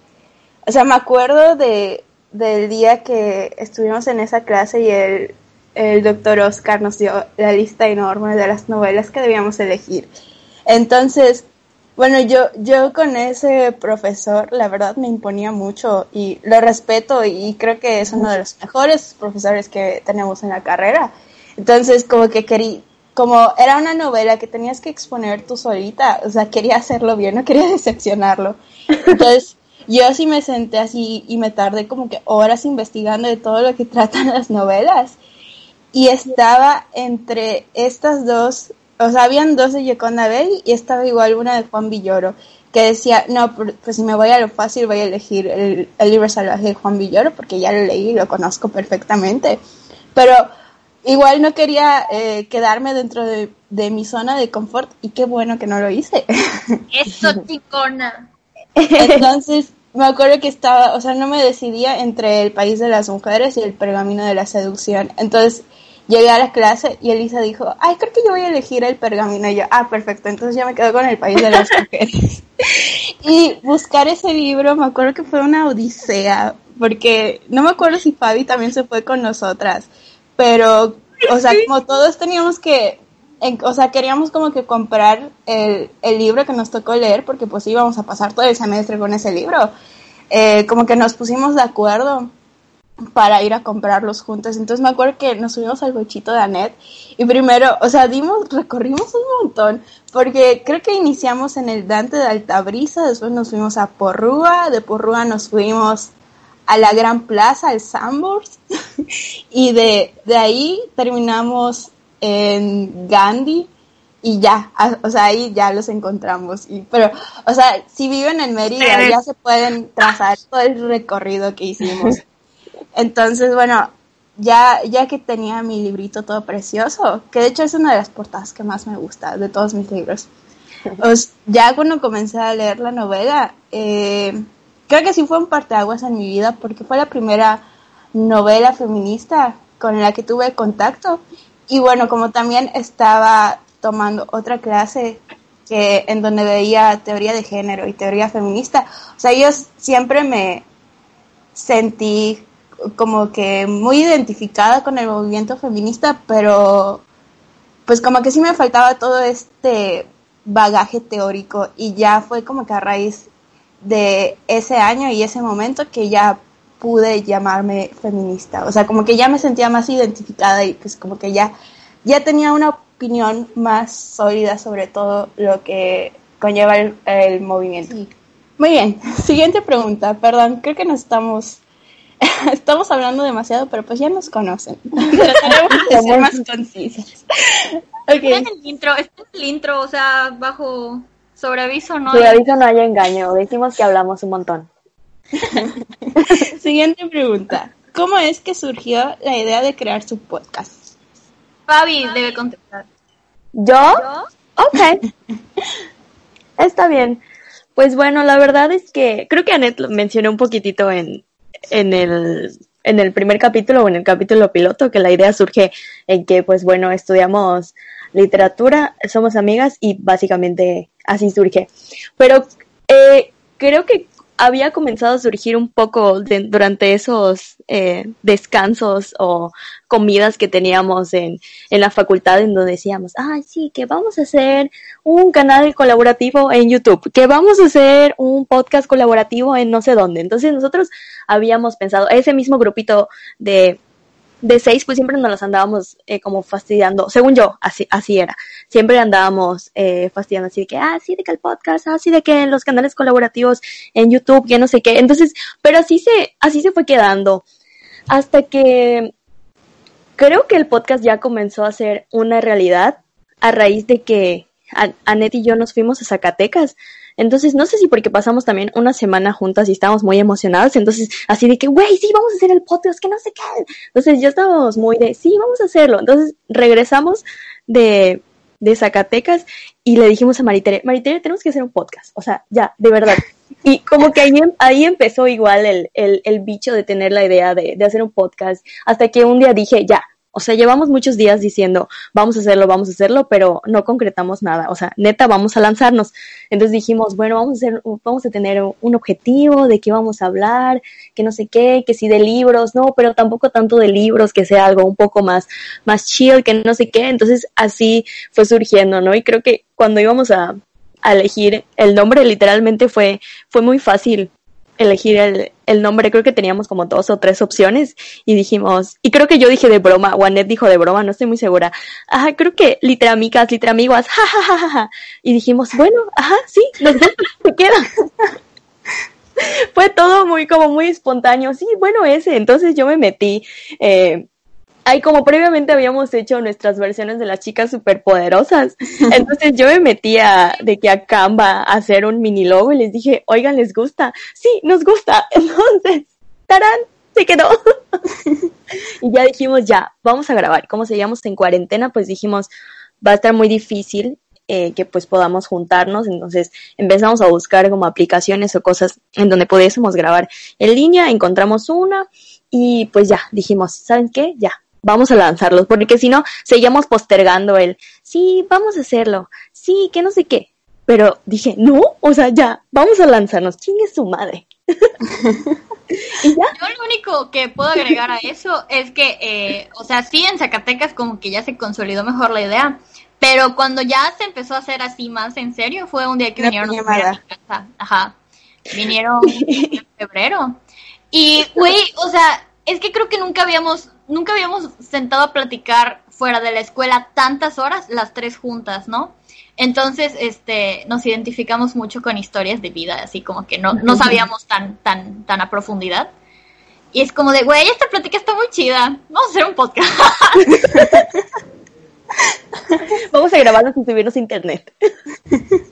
o sea, me acuerdo de, del día que estuvimos en esa clase y el, el doctor Oscar nos dio la lista enorme de las novelas que debíamos elegir. Entonces, bueno, yo, yo con ese profesor, la verdad me imponía mucho y lo respeto y creo que es uno de los mejores profesores que tenemos en la carrera. Entonces, como que quería, como era una novela que tenías que exponer tú solita, o sea, quería hacerlo bien, no quería [laughs] decepcionarlo. Entonces, yo sí me senté así y me tardé como que horas investigando de todo lo que [laughs] tratan las novelas. Y estaba entre estas dos o sea, habían dos de Yeconda Belli y estaba igual una de Juan Villoro, que decía, no, pues si me voy a lo fácil voy a elegir el, libro salvaje de Juan Villoro porque ya lo leí y lo conozco perfectamente. Pero igual no quería eh, quedarme dentro de, mi zona de confort y qué bueno que no lo hice. [laughs] Eso, chicona. Entonces, me acuerdo que estaba, o sea, no me decidía entre el país de las mujeres y el pergamino de la seducción. Entonces, llegué a la clase y Elisa dijo, ay, creo que yo voy a elegir el pergamino. Y yo, ah, perfecto, entonces ya me quedo con el país de las mujeres. [laughs] y buscar ese libro, me acuerdo que fue una odisea, porque no me acuerdo si Fabi también se fue con nosotras, pero, o sea, como todos teníamos que, o sea, queríamos como que comprar el, el libro que nos tocó leer, porque pues íbamos a pasar todo el semestre con ese libro. Eh, como que nos pusimos de acuerdo para ir a comprarlos juntos. Entonces me acuerdo que nos subimos al bochito de Anet y primero, o sea, dimos, recorrimos un montón, porque creo que iniciamos en el Dante de Altabrisa, después nos fuimos a Porrúa, de Porrúa nos fuimos a la Gran Plaza, al Sambors, [laughs] y de, de ahí terminamos en Gandhi, y ya, o sea, ahí ya los encontramos. Y, pero, o sea, si viven en Mérida, ya se pueden trazar todo el recorrido que hicimos. [laughs] Entonces, bueno, ya, ya que tenía mi librito todo precioso, que de hecho es una de las portadas que más me gusta de todos mis libros, [laughs] pues, ya cuando comencé a leer la novela, eh, creo que sí fue un parteaguas en mi vida porque fue la primera novela feminista con la que tuve contacto. Y bueno, como también estaba tomando otra clase que en donde veía teoría de género y teoría feminista, o sea, yo siempre me sentí como que muy identificada con el movimiento feminista, pero pues como que sí me faltaba todo este bagaje teórico y ya fue como que a raíz de ese año y ese momento que ya pude llamarme feminista, o sea, como que ya me sentía más identificada y pues como que ya ya tenía una opinión más sólida sobre todo lo que conlleva el, movimiento. Muy bien, [laughs] siguiente pregunta, perdón, creo que nos estamos [laughs] estamos hablando demasiado, pero pues ya nos conocen. [laughs] Trataremos de ser más concisas. Okay. en el intro, este es el intro, o sea, bajo sobreaviso no Sobreaviso no hay engaño, decimos que hablamos un montón. [laughs] Siguiente pregunta. ¿Cómo es que surgió la idea de crear su podcast? Fabi debe contestar. ¿Yo? ¿Yo? Ok. Está bien. Pues bueno, la verdad es que creo que Anet lo mencionó un poquitito en, en el, en el primer capítulo o en el capítulo piloto, que la idea surge en que, pues bueno, estudiamos literatura, somos amigas y básicamente así surge. Pero eh, creo que había comenzado a surgir un poco durante esos eh, descansos o comidas que teníamos en, en la facultad en donde decíamos, ay, sí, que vamos a hacer un canal colaborativo en YouTube, que vamos a hacer un podcast colaborativo en no sé dónde. Entonces nosotros habíamos pensado, ese mismo grupito de de seis, pues siempre nos las andábamos eh, como fastidiando, según yo, así, así era. Siempre andábamos eh, fastidiando así de que, ah, sí, de que el podcast, así de que los canales colaborativos en YouTube, que no sé qué. Entonces, pero así se, así se fue quedando. Hasta que creo que el podcast ya comenzó a ser una realidad a raíz de que Anet y yo nos fuimos a Zacatecas. Entonces, no sé si porque pasamos también una semana juntas y estábamos muy emocionadas, entonces así de que, güey, sí, vamos a hacer el podcast, que no sé qué. Entonces ya estábamos muy de, sí, vamos a hacerlo. Entonces regresamos de, de Zacatecas y le dijimos a Maritere, Maritere, tenemos que hacer un podcast, o sea, ya, de verdad. [laughs] Y como que ahí, em, ahí empezó igual el, el, el bicho de tener la idea de, de hacer un podcast, hasta que un día dije, ya, o sea, llevamos muchos días diciendo, vamos a hacerlo, vamos a hacerlo, pero no concretamos nada. O sea, neta, vamos a lanzarnos. Entonces dijimos, bueno, vamos a hacer, vamos a tener un objetivo de qué vamos a hablar, que no sé qué, que sí de libros, no, pero tampoco tanto de libros, que sea algo un poco más, más chill, que no sé qué. Entonces así fue surgiendo, ¿no? Y creo que cuando íbamos a, a elegir el nombre, literalmente fue, fue muy fácil elegir el, el, nombre, creo que teníamos como dos o tres opciones y dijimos, y creo que yo dije de broma, o Anet dijo de broma, no estoy muy segura, ajá, creo que literamicas, literamiguas, ja, y dijimos, bueno, ajá, sí, se queda. [laughs] Fue todo muy, como muy espontáneo, sí, bueno, ese, entonces yo me metí, eh, Ay, como previamente habíamos hecho nuestras versiones de las chicas superpoderosas, [laughs] entonces yo me metía de que a Canva hacer un mini logo y les dije, oigan, ¿les gusta? Sí, nos gusta. [laughs] Entonces, tarán, se quedó. [laughs] y ya dijimos, ya, vamos a grabar. Como seguíamos en cuarentena, pues dijimos, va a estar muy difícil eh, que pues podamos juntarnos. Entonces empezamos a buscar como aplicaciones o cosas en donde pudiésemos grabar en línea. Encontramos una y pues ya dijimos, ¿saben qué? Ya, vamos a lanzarlos, porque si no, seguíamos postergando el, sí, vamos a hacerlo, sí, que no sé qué. Pero dije, no, o sea, ya, vamos a lanzarnos, ¿quién es su madre? [laughs] ¿Y ya? Yo lo único que puedo agregar a eso es que, eh, o sea, sí, en Zacatecas como que ya se consolidó mejor la idea, pero cuando ya se empezó a hacer así más en serio, fue un día que vinieron a mi casa. Ajá. Vinieron [laughs] en febrero. Y, güey, o sea, es que creo que nunca habíamos nunca habíamos sentado a platicar fuera de la escuela tantas horas, las tres juntas, ¿no? Entonces, este, nos identificamos mucho con historias de vida, así como que no, no sabíamos tan, tan, tan a profundidad. Y es como de, güey, esta plática está muy chida, vamos a hacer un podcast. [laughs] vamos a grabarnos y subirnos a internet.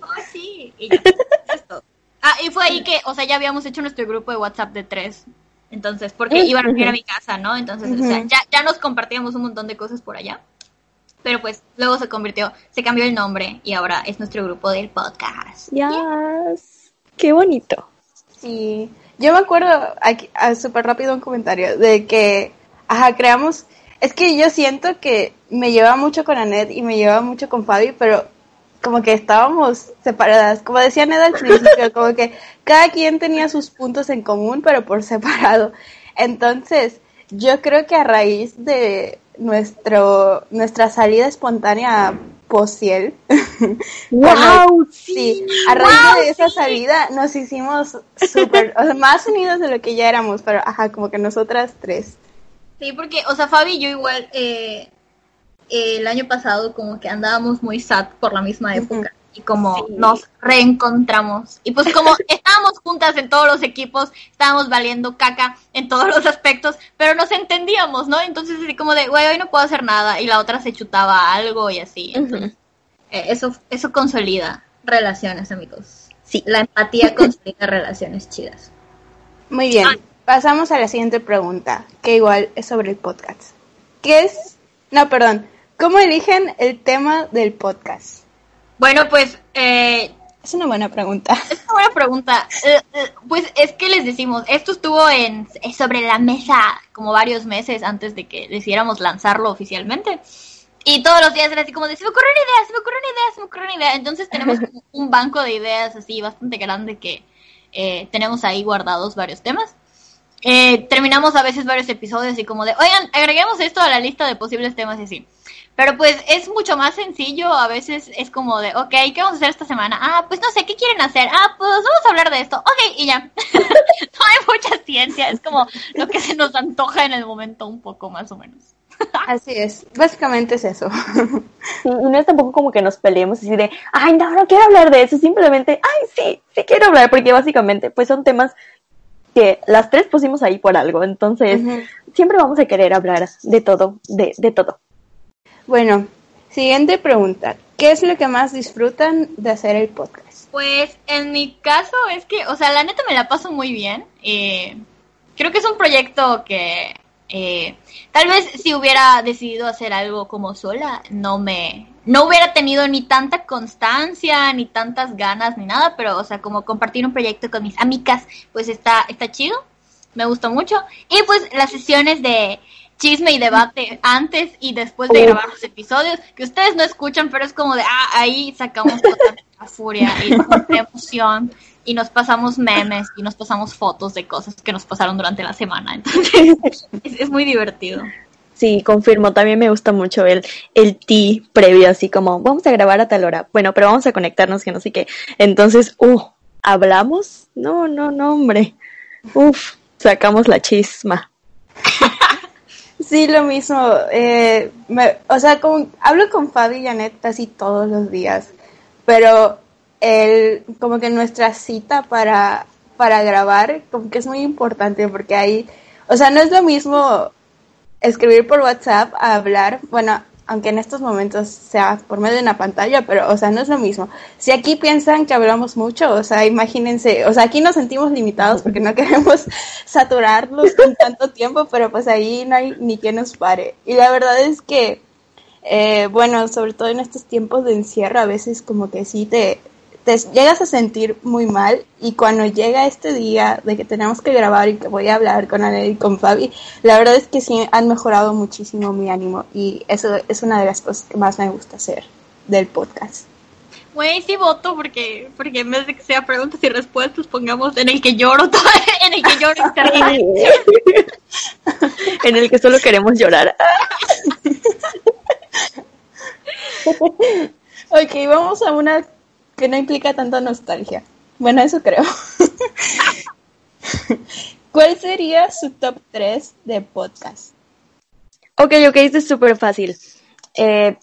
Oh, [laughs] sí, y ya, Ah, y fue ahí que, o sea, ya habíamos hecho nuestro grupo de WhatsApp de tres entonces, porque iban a ir a mi casa, ¿no? Entonces, o sea, ya, ya nos compartíamos un montón de cosas por allá. Pero pues luego se convirtió, se cambió el nombre y ahora es nuestro grupo del podcast. Yes. Qué bonito. Sí. Yo me acuerdo, aquí, ah, súper rápido un comentario, de que, ajá, creamos, es que yo siento que me lleva mucho con Anet y me lleva mucho con Fabi, pero como que estábamos separadas. Como decía Ned al principio, [laughs] como que cada quien tenía sus puntos en común, pero por separado. Entonces, yo creo que a raíz de nuestro nuestra salida espontánea a Posiel, wow, sí, a raíz de esa salida nos hicimos súper, o sea, más unidos de lo que ya éramos, pero ajá, como que nosotras tres. Sí, porque, o sea, Fabi y yo igual, eh, el año pasado como que andábamos muy sad por la misma época y como nos reencontramos y pues como [laughs] estábamos juntas en todos los equipos, estábamos valiendo caca en todos los aspectos, pero nos entendíamos, ¿no? Entonces así como de, güey, hoy no puedo hacer nada y la otra se chutaba algo y así. Entonces, eh, eso, eso consolida relaciones, amigos. Sí. La empatía [laughs] consolida relaciones chidas. Muy bien. Pasamos a la siguiente pregunta, que igual es sobre el podcast. ¿Qué es? No, perdón. ¿Cómo eligen el tema del podcast? Bueno, pues... Eh, es una buena pregunta. Es una buena pregunta. Eh, eh, pues es que les decimos, esto estuvo en, sobre la mesa como varios meses antes de que decidiéramos lanzarlo oficialmente. Y todos los días era así como de, se me ocurre una idea, se me ocurre una idea, se me ocurre una idea. Entonces tenemos un banco de ideas así bastante grande que tenemos ahí guardados varios temas. eh, terminamos a veces varios episodios y como de, oigan, agreguemos esto a la lista de posibles temas y así. Pero pues es mucho más sencillo, a veces es como de, ok, ¿qué vamos a hacer esta semana? Ah, pues no sé, ¿qué quieren hacer? Ah, pues vamos a hablar de esto, ok, y ya. [laughs] no hay mucha ciencia, es como lo que se nos antoja en el momento un poco más o menos. [laughs] Así es, básicamente es eso. Sí, y no es tampoco como que nos peleemos así de, ay, no, no quiero hablar de eso, simplemente, ay, sí, sí quiero hablar, porque básicamente, pues son temas que las tres pusimos ahí por algo, entonces siempre vamos a querer hablar de todo, de, de todo. Bueno, siguiente pregunta. ¿Qué es lo que más disfrutan de hacer el podcast? Pues en mi caso es que, o sea, la neta me la paso muy bien. Eh, creo que es un proyecto que eh, tal vez si hubiera decidido hacer algo como sola, no me, no hubiera tenido ni tanta constancia, ni tantas ganas, ni nada, pero, o sea, como compartir un proyecto con mis amigas, pues está, está chido, me gustó mucho. Y pues las sesiones de chisme y debate antes y después de Oh. grabar los episodios, que ustedes no escuchan, pero es como de, ah, ahí sacamos toda la furia y nuestra [laughs] emoción y nos pasamos memes y nos pasamos fotos de cosas que nos pasaron durante la semana. Entonces, [laughs] es, es muy divertido. Sí, confirmo, también me gusta mucho el, el ti previo, así como, vamos a grabar a tal hora, bueno, pero vamos a conectarnos, que no sé qué. Entonces, uh, ¿hablamos? No, no, no, hombre. Uf, sacamos la chisma. [laughs] Sí, lo mismo. Eh, me- o sea, con, hablo con Fabi y Janet casi todos los días, pero el, como que nuestra cita para, para grabar, como que es muy importante porque ahí, o sea, no es lo mismo escribir por WhatsApp a hablar, bueno, aunque en estos momentos sea por medio de una pantalla, pero, o sea, no es lo mismo. Si aquí piensan que hablamos mucho, o sea, imagínense, o sea, aquí nos sentimos limitados porque no [laughs] queremos saturarlos con tanto tiempo, pero pues ahí no hay ni quien nos pare. Y la verdad es que, eh, bueno, sobre todo en estos tiempos de encierro, a veces como que sí te, te llegas a sentir muy mal y cuando llega este día de que tenemos que grabar y que voy a hablar con Ale y con Fabi, la verdad es que sí han mejorado muchísimo mi ánimo y eso es una de las cosas que más me gusta hacer del podcast. Güey, sí voto porque, porque en vez de que sea preguntas y respuestas, pongamos en el que lloro todo, [laughs] en el que lloro internet. en el que solo queremos llorar. [laughs] Ok, vamos a una que no implica tanta nostalgia. Bueno, eso creo. [laughs] ¿Cuál sería su top 3 de podcast? Ok, ok, esto es súper fácil. Eh,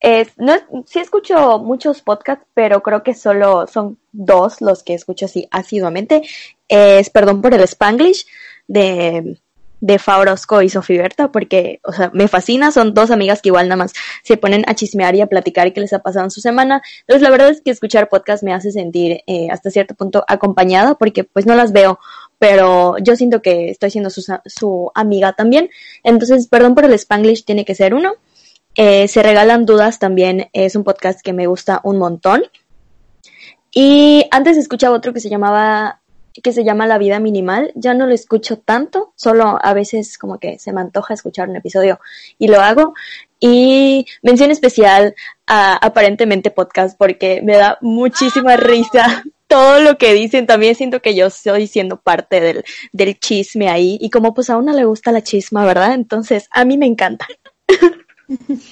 es, no, sí escucho muchos podcasts, pero creo que solo son dos los que escucho así asiduamente. Es Perdón por el Spanglish de, de Fa Orozco y Sofía Berta, porque, o sea, me fascina. Son dos amigas que igual nada más se ponen a chismear y a platicar qué les ha pasado en su semana. Entonces, la verdad es que escuchar podcast me hace sentir eh, hasta cierto punto acompañada, porque pues no las veo, pero yo siento que estoy siendo su, su amiga también. Entonces, perdón por el Spanglish, tiene que ser uno. Eh, se regalan dudas también, es un podcast que me gusta un montón. Y antes escuchaba otro que se llamaba, que se llama La Vida Minimal. Ya no lo escucho tanto, solo a veces como que se me antoja escuchar un episodio y lo hago. Y mención especial a Aparentemente Podcast porque me da muchísima risa todo lo que dicen. También siento que yo estoy siendo parte del, del chisme ahí. Y como pues a una le gusta la chisma, ¿verdad? Entonces a mí me encanta. [laughs]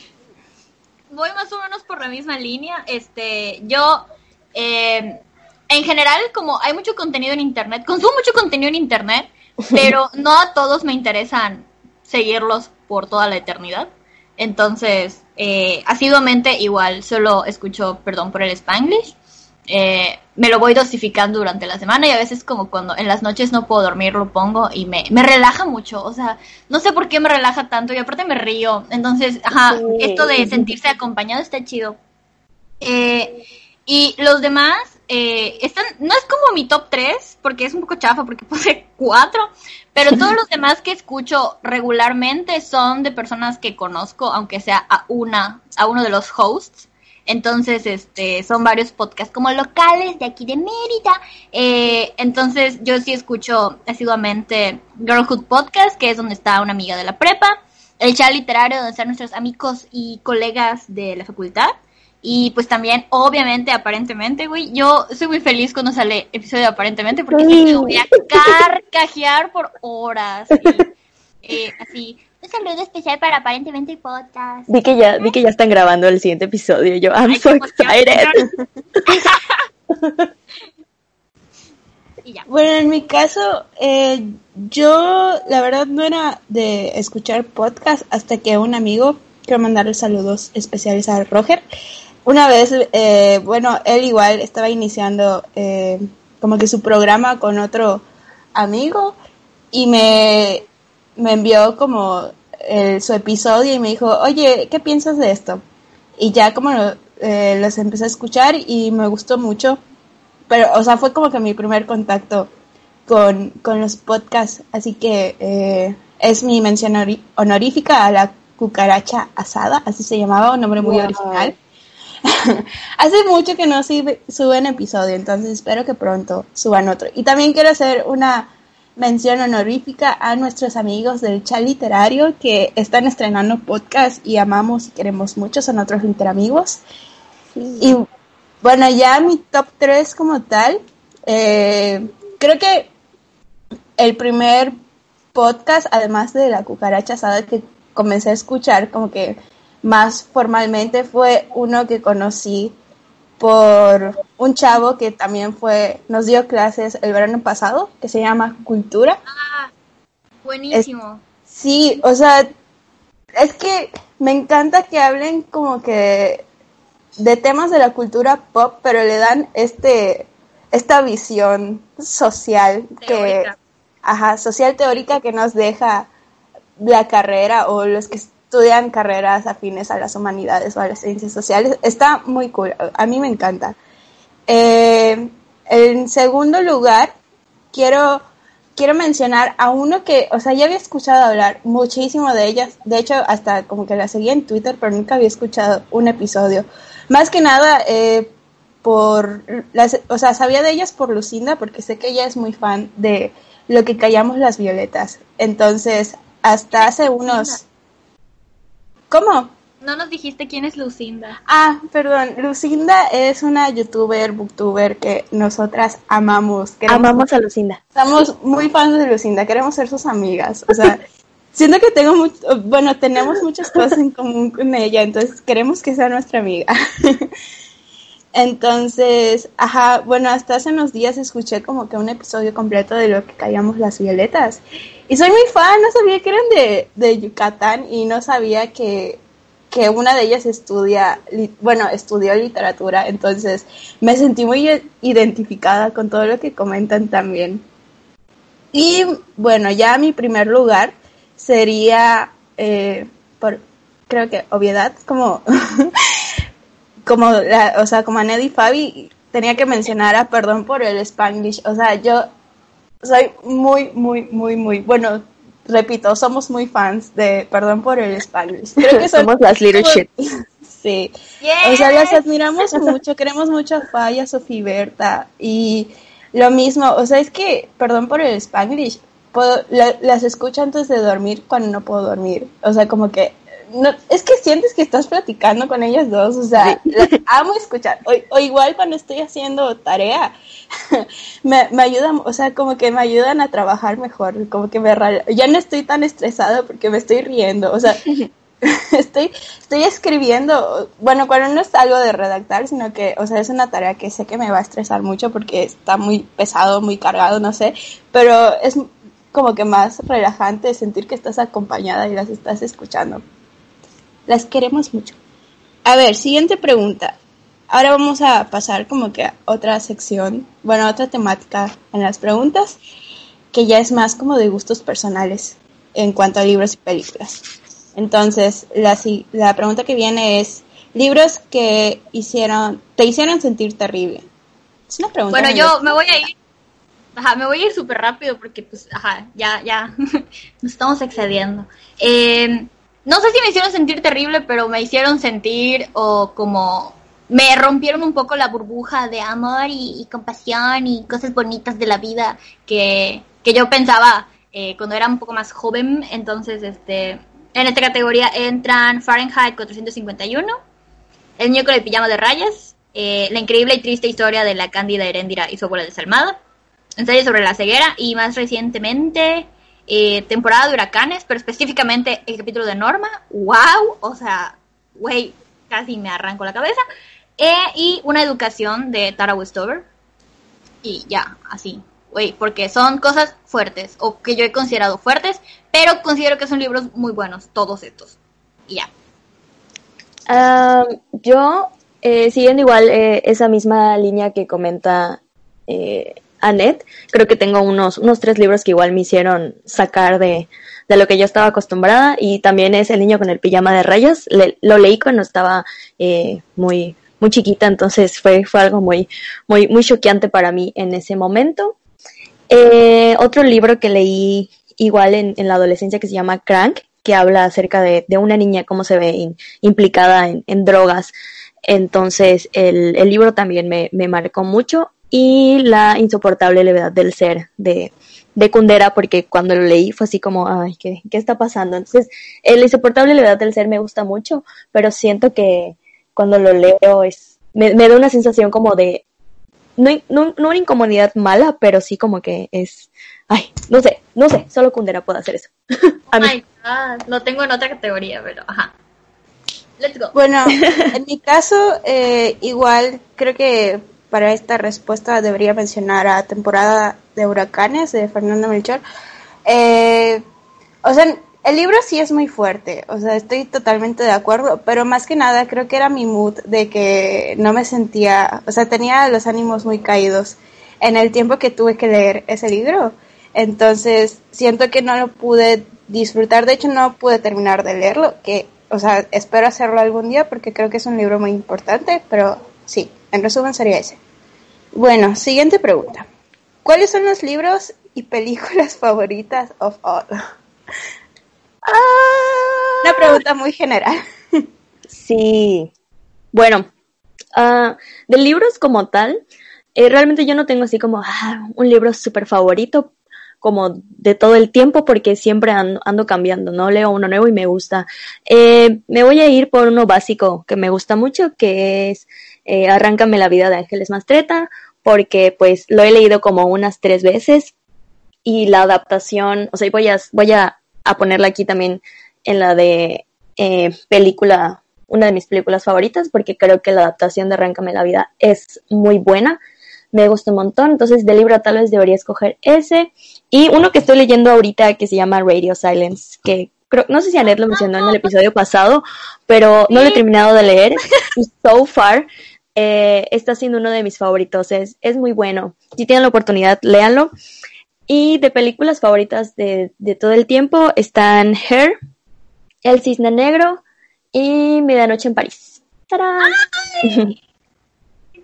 Voy más o menos por la misma línea. Este, yo, eh, en general, como hay mucho contenido en internet, consumo mucho contenido en internet, [laughs] pero no a todos me interesan seguirlos por toda la eternidad. Entonces, eh, asiduamente igual solo escucho, perdón por el spanglish. Eh, me lo voy dosificando durante la semana y a veces como cuando en las noches no puedo dormir lo pongo y me, me relaja mucho, o sea, no sé por qué me relaja tanto y aparte me río, entonces, ajá, Sí. esto de sentirse acompañado está chido. Eh, y los demás eh, están, no es como mi top 3, porque es un poco chafa, porque [laughs] puse 4, pero todos los demás que escucho regularmente son de personas que conozco, aunque sea a una, a uno de los hosts. Entonces, este, son varios podcasts como locales de aquí de Mérida. Eh, entonces, yo sí escucho asiduamente Girlhood Podcast, que es donde está una amiga de la prepa. El chat literario, donde están nuestros amigos y colegas de la facultad. Y pues también, obviamente, aparentemente, güey, yo soy muy feliz cuando sale episodio de aparentemente porque que lo voy a carcajear por horas. Y, [laughs] eh, así, un saludo especial para aparentemente podcast. Vi que ya, vi que ya están grabando el siguiente episodio. Yo, I'm Ay, so excited. [laughs] Y ya. Bueno, en mi caso, eh, yo la verdad no era de escuchar podcast hasta que un amigo, quiero mandarle saludos especiales a Roger, una vez, eh, bueno, él igual estaba iniciando eh, como que su programa con otro amigo y me, me envió como el- su episodio y me dijo, oye, ¿qué piensas de esto? Y ya como eh, los empecé a escuchar y me gustó mucho pero, o sea, fue como que mi primer contacto con, con los podcasts, así que eh, es mi mención honorífica a la cucaracha asada, así se llamaba, un nombre muy Wow. original. [laughs] Hace mucho que no sube- suben episodio, entonces espero que pronto suban otro. Y también quiero hacer una mención honorífica a nuestros amigos del chat literario que están estrenando podcast y amamos y queremos mucho, son otros literamigos. Y bueno, ya mi top 3 como tal, eh, creo que el primer podcast, además de la cucaracha asada que comencé a escuchar como que más formalmente, fue uno que conocí por un chavo que también fue, nos dio clases el verano pasado, que se llama Cultura. Buenísimo. Sí, o sea, es que me encanta que hablen como que de temas de la cultura pop, pero le dan este esta visión social que ajá, social teórica que nos deja la carrera o los que estudian carreras afines a las humanidades o a las ciencias sociales. Está muy cool, a mí me encanta. Eh, en segundo lugar, quiero quiero mencionar a uno que, o sea, ya había escuchado hablar muchísimo de ellas. De hecho, hasta como que la seguía en Twitter, pero nunca había escuchado un episodio. Más que nada, eh, por, las, o sea, sabía de ellas por Lucinda, porque sé que ella es muy fan de lo que callamos las violetas. Entonces, hasta hace unos... ¿Cómo? No nos dijiste quién es Lucinda. Ah, perdón, Lucinda es una youtuber, booktuber que nosotras amamos. Queremos Amamos a Lucinda. Estamos muy fans de Lucinda, queremos ser sus amigas. O sea, [laughs] siento que tengo mucho, bueno, tenemos muchas cosas en común con ella, entonces queremos que sea nuestra amiga. [laughs] Entonces, ajá, bueno, hasta hace unos días escuché como que un episodio completo de lo que callamos las violetas. Y soy muy fan, no sabía que eran de, de Yucatán y no sabía que, que una de ellas estudia, bueno, estudió literatura, entonces me sentí muy identificada con todo lo que comentan también. Y bueno, ya mi primer lugar sería, eh, por, creo que obviedad, como, [laughs] como, la, o sea, como a Ned y Fabi, tenía que mencionar a Perdón por el Spanglish. O sea, yo soy muy, muy, muy, muy, bueno, repito, somos muy fans de Perdón por el Spanglish. Creo que [laughs] son- Somos las little shit. [laughs] Sí. Yes. O sea, las admiramos [laughs] mucho, queremos mucho a Faya, Sofía Berta y lo mismo, o sea, es que, perdón por el Spanglish, puedo- la- las escucho antes de dormir cuando no puedo dormir, o sea, como que, no, es que sientes que estás platicando con ellas dos, o sea, las amo escuchar, o, o igual cuando estoy haciendo tarea, [laughs] me, me ayudan, o sea, como que me ayudan a trabajar mejor, como que me, ya no estoy tan estresada porque me estoy riendo, o sea, [laughs] [laughs] estoy, estoy escribiendo, bueno, cuando no es algo de redactar, sino que, o sea, es una tarea que sé que me va a estresar mucho porque está muy pesado, muy cargado, no sé, pero es como que más relajante sentir que estás acompañada y las estás escuchando. Las queremos mucho. A ver, siguiente pregunta. Ahora vamos a pasar como que a otra sección, bueno, a otra temática en las preguntas, que ya es más como de gustos personales en cuanto a libros y películas. Entonces, la, la pregunta que viene es, libros que hicieron, te hicieron sentir terrible. Es una pregunta. Bueno, yo me voy a ir. Ajá, me voy a ir súper rápido porque, pues, ajá, ya, ya, [laughs] nos estamos excediendo. Eh, no sé si me hicieron sentir terrible, pero me hicieron sentir o como me rompieron un poco la burbuja de amor y, compasión y cosas bonitas de la vida que, que yo pensaba eh, cuando era un poco más joven. Entonces, este, en esta categoría entran Fahrenheit 451, El niño con el pijama de rayas, eh, La increíble y triste historia de la cándida Heréndira y su abuela desalmada, Ensayo sobre la ceguera y más recientemente eh, Temporada de huracanes, pero específicamente el capítulo de Norma. ¡Wow! O sea, güey, casi me arranco la cabeza. Eh, y una educación de Tara Westover. Y ya, así. Güey, porque son cosas fuertes, o que yo he considerado fuertes, pero considero que son libros muy buenos, todos estos. Y ya. Ah, yo, eh, siguiendo igual esa misma línea que comenta eh, Annette, creo que tengo unos, unos tres libros que igual me hicieron sacar de, de lo que yo estaba acostumbrada y también es El niño con el pijama de rayas. Lo leí cuando estaba eh, muy, muy chiquita, entonces fue, fue algo muy, muy, muy choqueante para mí en ese momento. Eh, otro libro que leí igual en, en la adolescencia que se llama Crank, que habla acerca de, de una niña, cómo se ve implicada en, en drogas. Entonces, el, el libro también me, me marcó mucho. Y La insoportable levedad del ser de, de Kundera, porque cuando lo leí fue así como, ay, ¿qué, qué está pasando? Entonces, el insoportable levedad del ser me gusta mucho, pero siento que cuando lo leo es, me, me da una sensación como de, no, no, no una incomodidad mala, pero sí como que es, ay, no sé, no sé, solo Kundera puede hacer eso. [laughs] A mí. God, lo tengo en otra categoría, pero ajá. Let's go. Bueno, [laughs] en mi caso, eh, igual creo que para esta respuesta debería mencionar a Temporada de Huracanes de Fernando Melchor. Eh, o sea, el libro sí es muy fuerte, o sea, estoy totalmente de acuerdo, pero más que nada creo que era mi mood de que no me sentía, o sea, tenía los ánimos muy caídos en el tiempo que tuve que leer ese libro. Entonces, siento que no lo pude disfrutar, de hecho no pude terminar de leerlo, que, o sea, espero hacerlo algún día porque creo que es un libro muy importante, pero sí, en resumen sería ese. Bueno, siguiente pregunta. ¿Cuáles son los libros y películas [laughs] favoritas of all? Una pregunta muy general. Sí. Bueno, ah, de libros como tal, eh, realmente yo no tengo así como ah, un libro súper favorito como de todo el tiempo porque siempre ando, ando cambiando, ¿no? Leo uno nuevo y me gusta. Eh, me voy a ir por uno básico que me gusta mucho, que es eh, Arráncame la vida de Ángeles Mastreta, porque pues lo he leído como unas tres veces y la adaptación, o sea, voy a, voy a, a ponerla aquí también en la de eh, película, una de mis películas favoritas, porque creo que la adaptación de Arráncame la vida es muy buena. Me gusta un montón, entonces de libro tal vez debería escoger ese. Y uno que estoy leyendo ahorita que se llama Radio Silence, que creo, no sé si Anet lo mencionó en el episodio pasado, pero no lo he terminado de leer. Y so far eh, está siendo uno de mis favoritos, es, es muy bueno. Si tienen la oportunidad, léanlo. Y de películas favoritas de, de todo el tiempo están Her, El Cisne Negro y Medianoche en París. ¡Tarán! [laughs]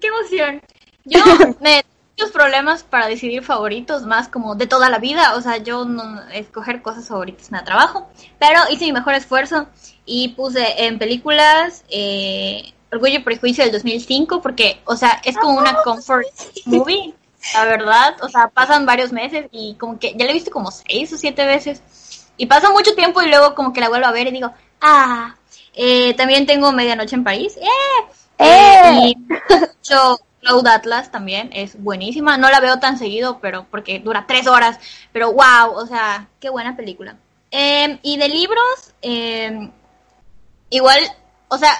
¡Qué emoción! Yo [laughs] me muchos problemas para decidir favoritos, más como de toda la vida. O sea, yo no escoger cosas favoritas me da trabajo. Pero hice mi mejor esfuerzo y puse en películas eh, Orgullo y Prejuicio del 2005, porque, o sea, es como una comfort movie, la verdad. O sea, pasan varios meses y como que ya la he visto como seis o siete veces. Y pasa mucho tiempo y luego como que la vuelvo a ver y digo, ah, eh, también tengo Medianoche en París. ¡Eh! ¡Eh! y mucho Cloud Atlas también es buenísima. No la veo tan seguido, pero porque dura tres horas. Pero wow, o sea, qué buena película. Eh, y de libros, eh, igual, o sea,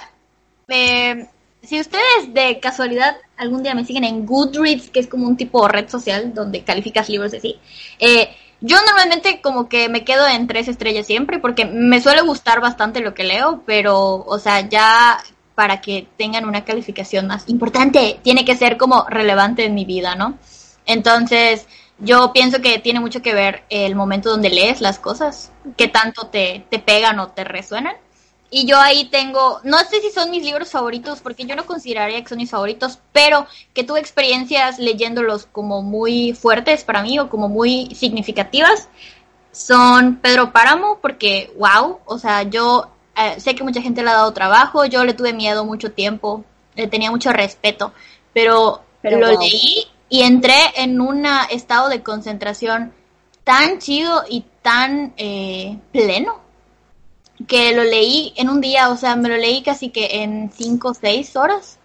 eh, si ustedes de casualidad algún día me siguen en Goodreads, que es como un tipo de red social donde calificas libros así, eh, yo normalmente como que me quedo en tres estrellas siempre porque me suele gustar bastante lo que leo, pero, o sea, ya para que tengan una calificación más importante, tiene que ser como relevante en mi vida, ¿no? Entonces, yo pienso que tiene mucho que ver el momento donde lees las cosas, qué tanto te, te pegan o te resuenan. Y yo ahí tengo, no sé si son mis libros favoritos, porque yo no consideraría que son mis favoritos, pero que tuve experiencias leyéndolos como muy fuertes para mí o como muy significativas, son Pedro Páramo, porque wow, o sea, yo eh, sé que mucha gente le ha dado trabajo, yo le tuve miedo mucho tiempo, le tenía mucho respeto, pero, Pero lo wow. leí y entré en un estado de concentración tan chido y tan eh, pleno que lo leí en un día, o sea, me lo leí casi que en cinco o seis horas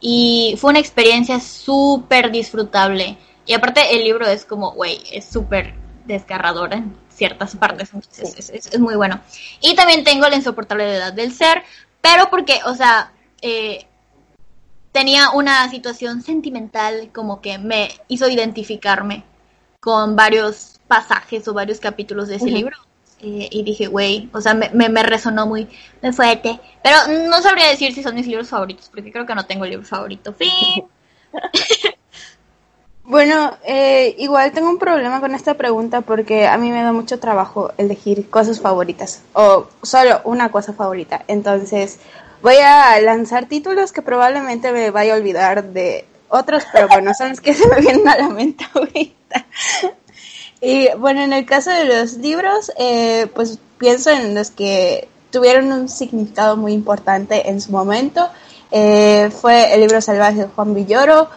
y fue una experiencia súper disfrutable. Y aparte el libro es como, güey, es súper desgarrador en ciertas partes, entonces es, es- es muy bueno. Y también tengo la insoportable edad del ser, pero porque, o sea, eh, tenía una situación sentimental como que me hizo identificarme con varios pasajes o varios capítulos de ese libro. Y dije, güey, o sea, me, me, me resonó muy, muy fuerte. Pero no sabría decir si son mis libros favoritos, porque creo que no tengo libro favorito. Fin. [laughs] Bueno, eh, igual tengo un problema con esta pregunta porque a mí me da mucho trabajo elegir cosas favoritas o solo una cosa favorita. Entonces voy a lanzar títulos que probablemente me vaya a olvidar de otros, pero bueno, son los que [laughs] se me vienen a la mente ahorita. Y bueno, en el caso de los libros, eh, pues pienso en los que tuvieron un significado muy importante en su momento. Eh, fue el libro salvaje de Juan Villoro,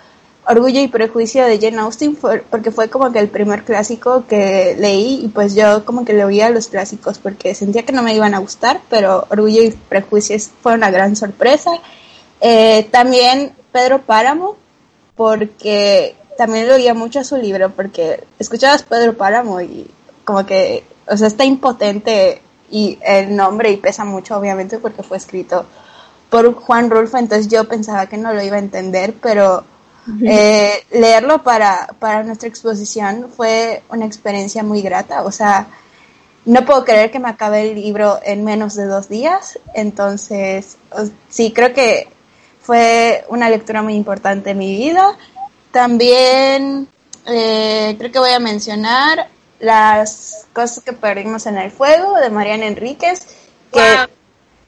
Orgullo y Prejuicio de Jane Austen, porque fue como que el primer clásico que leí y pues yo como que le oía los clásicos porque sentía que no me iban a gustar, pero Orgullo y Prejuicio fue una gran sorpresa. Eh, también Pedro Páramo, porque también le oía mucho a su libro, porque escuchabas Pedro Páramo y como que, o sea, está impotente y el nombre y pesa mucho obviamente porque fue escrito por Juan Rulfo, entonces yo pensaba que no lo iba a entender, pero eh, leerlo para, para nuestra exposición fue una experiencia muy grata, o sea, no puedo creer que me acabé el libro en menos de dos días, entonces sí, creo que fue una lectura muy importante en mi vida. También eh, creo que voy a mencionar las cosas que perdimos en el fuego de Mariana Enríquez, que Wow.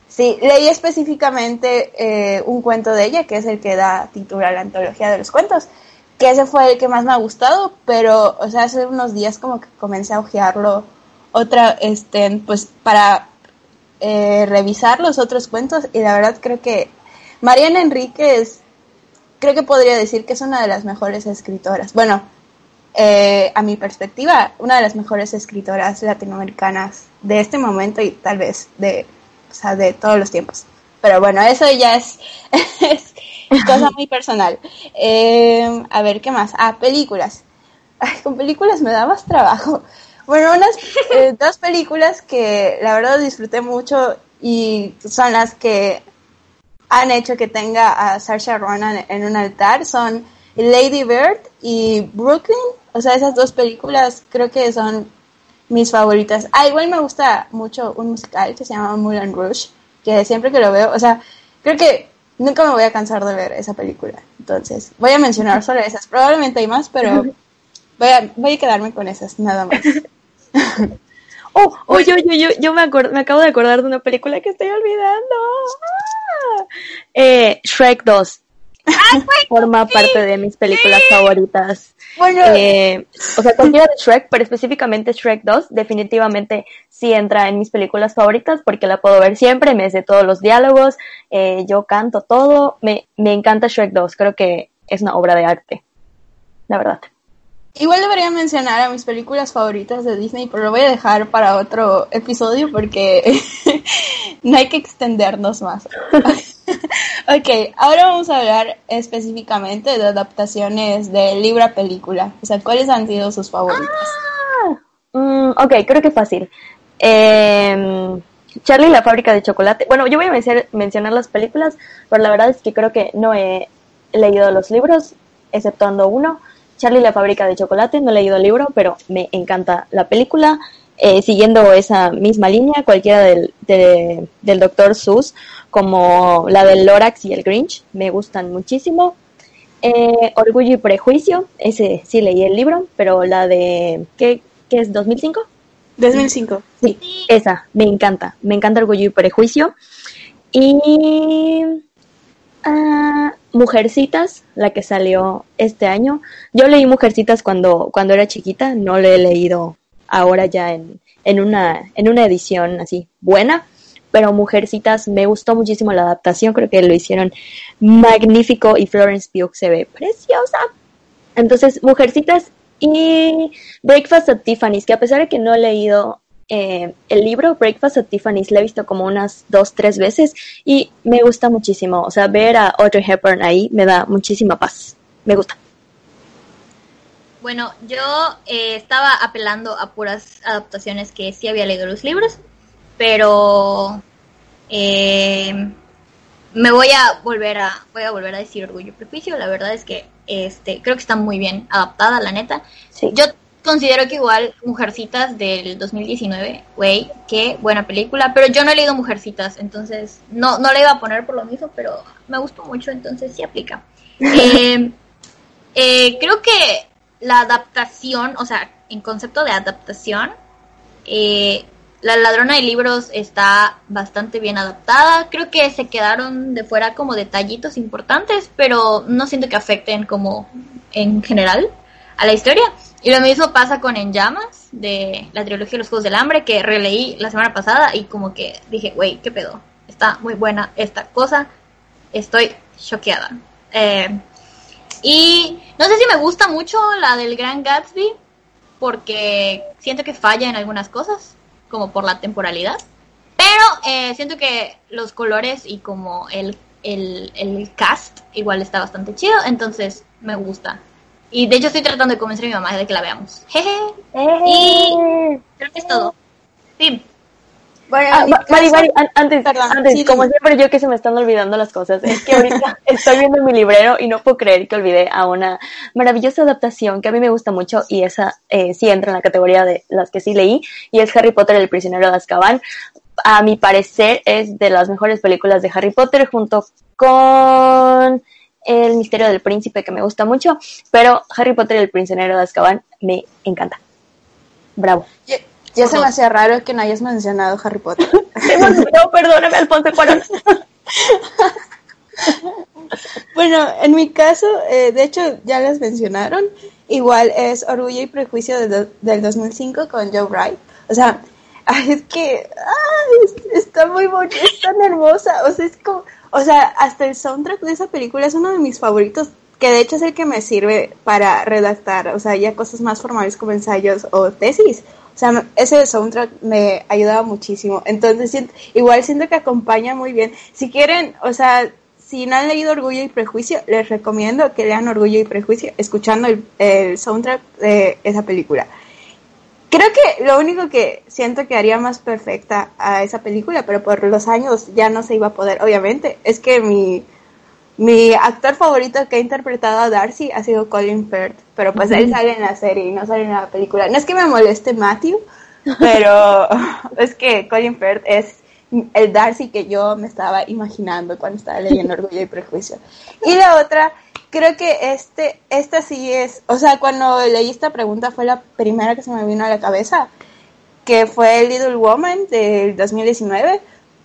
sí, leí específicamente eh, un cuento de ella, que es el que da título a la antología de los cuentos, que ese fue el que más me ha gustado, pero, o sea, hace unos días como que comencé a ojearlo otra, este, pues para eh, revisar los otros cuentos y la verdad creo que Mariana Enríquez, creo que podría decir que es una de las mejores escritoras. Bueno, eh, a mi perspectiva, una de las mejores escritoras latinoamericanas de este momento y tal vez de, o sea, de todos los tiempos. Pero bueno, eso ya es, [laughs] cosa muy personal. Eh, a ver, ¿qué más? Ah, películas. Con películas me da más trabajo. Bueno, unas eh, dos películas que la verdad disfruté mucho y son las que han hecho que tenga a Saoirse Ronan en un altar son Lady Bird y Brooklyn. O sea, esas dos películas creo que son mis favoritas. Ah, igual me gusta mucho un musical que se llama Moulin Rouge, que siempre que lo veo, o sea, creo que nunca me voy a cansar de ver esa película. Entonces, voy a mencionar solo esas. Probablemente hay más, pero [laughs] voy a, voy a quedarme con esas, nada más. [laughs] Oh, oh, yo, yo, yo, yo me, me acabo de acordar de una película que estoy olvidando. Ah. Eh, Shrek 2. [laughs] Forma parte de mis películas favoritas. Bueno, Eh, o sea, cualquiera de Shrek, pero específicamente Shrek 2, definitivamente sí entra en mis películas favoritas porque la puedo ver siempre, me sé todos los diálogos, eh, yo canto todo, me, me encanta Shrek 2, creo que es una obra de arte, la verdad. Igual debería mencionar a mis películas favoritas de Disney, pero lo voy a dejar para otro episodio porque [laughs] no hay que extendernos más. [laughs] ok, ahora vamos a hablar específicamente de adaptaciones de libro a película. O sea, ¿cuáles han sido sus favoritas? Mm, ok, creo que fácil. Eh, Charlie y la fábrica de chocolate. Bueno, yo voy a mencionar las películas, pero la verdad es que creo que no he leído los libros, exceptuando uno. Charlie la fábrica de chocolate, no he leído el libro, pero me encanta la película. Eh, siguiendo esa misma línea, cualquiera del, de- del Dr. Seuss, como la del Lorax y el Grinch, me gustan muchísimo. Eh, Orgullo y Prejuicio, ese sí leí el libro, pero la de, ¿qué, qué es? ¿2005? 2005. Sí, esa, me encanta, me encanta Orgullo y Prejuicio. Y Mujercitas, la que salió este año. Yo leí Mujercitas cuando, cuando era chiquita, no le he leído ahora ya en, en, una, en una edición así buena. Pero Mujercitas me gustó muchísimo la adaptación, creo que lo hicieron magnífico y Florence Pugh se ve preciosa. Entonces, Mujercitas y Breakfast at Tiffany's, que a pesar de que no he leído eh, el libro Breakfast at Tiffany's lo he visto como unas dos, tres veces y me gusta muchísimo. O sea, ver a Audrey Hepburn ahí me da muchísima paz. Me gusta. Bueno, yo eh, estaba apelando a puras adaptaciones que sí había leído los libros, pero eh, me voy a volver a voy a volver a decir Orgullo y Prejuicio. La verdad es que este creo que está muy bien adaptada, la neta. Sí. Yo considero que igual Mujercitas del 2019, güey, qué buena película, pero yo no he leído Mujercitas, entonces no, no la iba a poner por lo mismo, pero me gustó mucho, entonces sí aplica. [laughs] Eh, eh, creo que la adaptación, o sea, en concepto de adaptación, eh, La ladrona de libros está bastante bien adaptada. Creo que se quedaron de fuera como detallitos importantes, pero no siento que afecten como en general a la historia. Y lo mismo pasa con En Llamas, de la trilogía de los Juegos del Hambre, que releí la semana pasada y como que dije, güey, ¿qué pedo? Está muy buena esta cosa. Estoy choqueada. Eh, y no sé si me gusta mucho la del Gran Gatsby, porque siento que falla en algunas cosas, como por la temporalidad. Pero eh, siento que los colores y como el, el, el cast igual está bastante chido, entonces me gusta. Y de hecho estoy tratando de convencer a mi mamá de que la veamos. Jeje. Y creo que es todo. Sí. Bueno, Ah, Mari, Mari, an- antes, Perdón, antes, sí, como siempre yo que se me están olvidando las cosas, es que ahorita [laughs] estoy viendo mi librero y no puedo creer que olvidé a una maravillosa adaptación que a mí me gusta mucho y esa eh, sí entra en la categoría de las que sí leí y es Harry Potter el prisionero de Azkaban. A mi parecer es de las mejores películas de Harry Potter junto con El misterio del príncipe que me gusta mucho, pero Harry Potter el prisionero de Azkaban me encanta. Bravo. Ya, ya se me hacía raro que no hayas mencionado Harry Potter. [laughs] No, perdóname, Alfonso Cuarón. [laughs] Bueno, en mi caso, eh, de hecho ya las mencionaron, igual es Orgullo y Prejuicio de del 2005 con Joe Wright. O sea, ay, es que ay, está muy bonita, es tan hermosa. O sea, es como, o sea, hasta el soundtrack de esa película es uno de mis favoritos, que de hecho es el que me sirve para redactar, o sea, ya cosas más formales como ensayos o tesis. O sea, ese soundtrack me ayudaba muchísimo. Entonces, igual siento que acompaña muy bien. Si quieren, o sea, si no han leído Orgullo y Prejuicio, les recomiendo que lean Orgullo y Prejuicio escuchando el, el soundtrack de esa película. Creo que lo único que siento que haría más perfecta a esa película, pero por los años ya no se iba a poder, obviamente, es que mi, mi actor favorito que ha interpretado a Darcy ha sido Colin Firth, pero pues él sale en la serie y no sale en la película. No es que me moleste Matthew, [laughs] pero [laughs] es que Colin Firth es el Darcy que yo me estaba imaginando cuando estaba leyendo Orgullo y Prejuicio. Y la otra, creo que este, esta sí es, o sea, cuando leí esta pregunta fue la primera que se me vino a la cabeza, que fue Little Woman del 2019,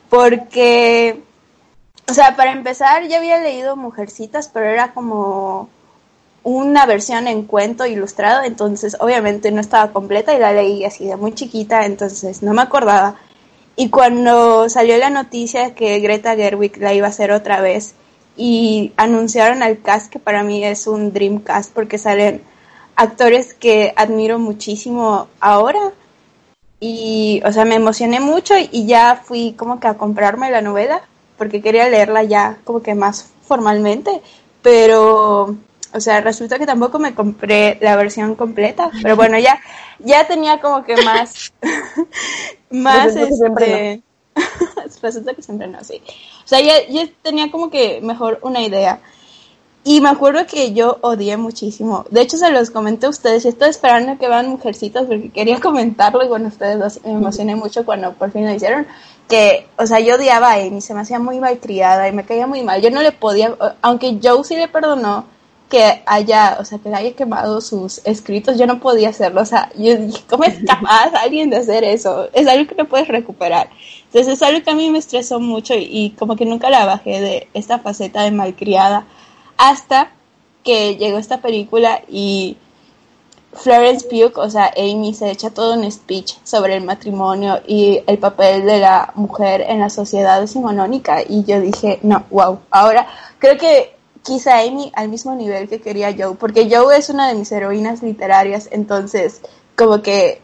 porque, o sea, para empezar, ya había leído Mujercitas, pero era como una versión en cuento ilustrado, entonces obviamente no estaba completa y la leí así de muy chiquita, entonces no me acordaba. Y cuando salió la noticia que Greta Gerwig la iba a hacer otra vez y anunciaron al cast, que para mí es un dream cast porque salen actores que admiro muchísimo ahora. Y, o sea, me emocioné mucho y ya fui como que a comprarme la novela porque quería leerla ya como que más formalmente. Pero, o sea, resulta que tampoco me compré la versión completa. Pero bueno, ya, ya tenía como que más, [laughs] más, [laughs] Resulta que siempre este, resulta que siempre no, sí. O sea, ya, ya tenía como que mejor una idea. Y me acuerdo que yo odié muchísimo. De hecho, se los comenté a ustedes. Y estoy esperando que vean Mujercitas porque quería comentarlo y con ustedes dos. Me emocioné mucho cuando por fin lo hicieron. Que, o sea, yo odiaba a Amy. Se me hacía muy malcriada y me caía muy mal. Yo no le podía, aunque Joe sí le perdonó que haya, o sea, que le haya quemado sus escritos, yo no podía hacerlo. O sea, yo dije, ¿cómo es capaz alguien de hacer eso? Es algo que no puedes recuperar. Entonces es algo que a mí me estresó mucho y, y como que nunca la bajé de esta faceta de malcriada hasta que llegó esta película y Florence Pugh, o sea, Amy se echa todo un speech sobre el matrimonio y el papel de la mujer en la sociedad decimonónica y yo dije, no, wow, ahora creo que quizá Amy al mismo nivel que quería Joe, porque Joe es una de mis heroínas literarias, entonces como que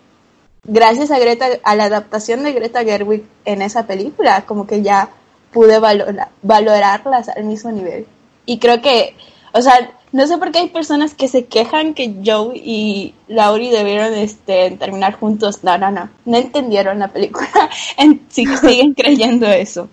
gracias a Greta, a la adaptación de Greta Gerwig en esa película, como que ya pude valora- valorarlas al mismo nivel. Y creo que, o sea, no sé por qué hay personas que se quejan que Joe y Laurie debieron este, terminar juntos. No, no, no. No entendieron la película. [laughs] En- siguen creyendo eso.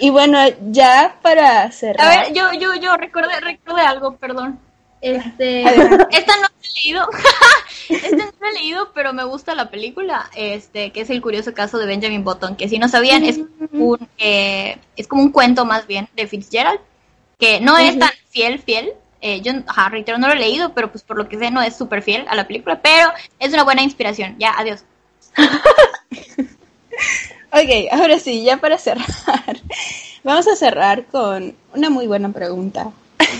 Y bueno, ya para cerrar. A ver, yo, yo, yo recordé, recordé algo, perdón. Este, [laughs] esta no la he leído, [laughs] esta no la he leído, pero me gusta la película, este, que es el curioso caso de Benjamin Button, que si no sabían es un, eh, es como un cuento más bien de Fitzgerald, que no es tan fiel, fiel. Eh, yo, ajá, reitero, no lo he leído, pero pues por lo que sé no es súper fiel a la película, pero es una buena inspiración. Ya, adiós. [laughs] Ok, ahora sí, ya para cerrar. [laughs] Vamos a cerrar con una muy buena pregunta.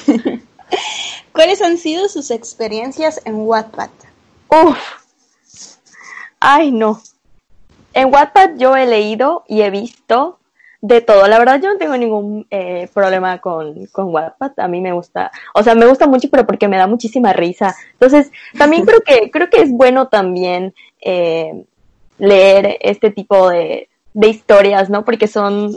[laughs] ¿Cuáles han sido sus experiencias en Wattpad? Uf. Ay, no. En Wattpad yo he leído y he visto de todo. La verdad yo no tengo ningún eh, problema con, con Wattpad. A mí me gusta, o sea, me gusta mucho, pero porque me da muchísima risa. Entonces, también [laughs] creo que, creo que es bueno también eh, leer este tipo de, de historias, ¿no? Porque son,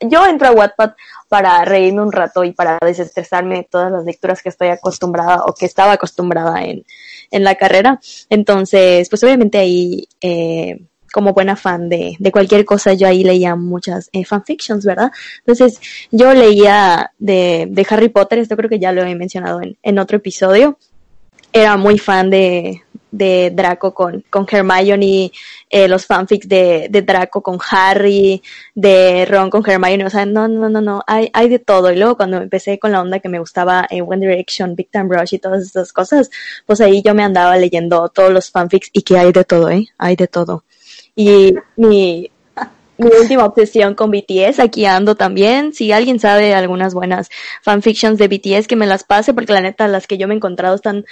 yo entro a Wattpad para reírme un rato y para desestresarme de todas las lecturas que estoy acostumbrada o que estaba acostumbrada en, en la carrera. Entonces, pues obviamente ahí, eh, como buena fan de, de cualquier cosa, yo ahí leía muchas eh, fanfictions, ¿verdad? Entonces, yo leía de, de Harry Potter, esto creo que ya lo he mencionado en, en otro episodio. Era muy fan de, de Draco con, con Hermione, eh, los fanfics de, de Draco con Harry, de Ron con Hermione, o sea, no, no, no, no, hay, hay de todo. Y luego cuando empecé con la onda que me gustaba eh, One Direction, Big Time Rush y todas estas cosas, pues ahí yo me andaba leyendo todos los fanfics y que hay de todo, ¿eh? Hay de todo. Y mi, mi última obsesión con BTS, aquí ando también. Si alguien sabe algunas buenas fanfictions de BTS, que me las pase, porque la neta, las que yo me he encontrado están,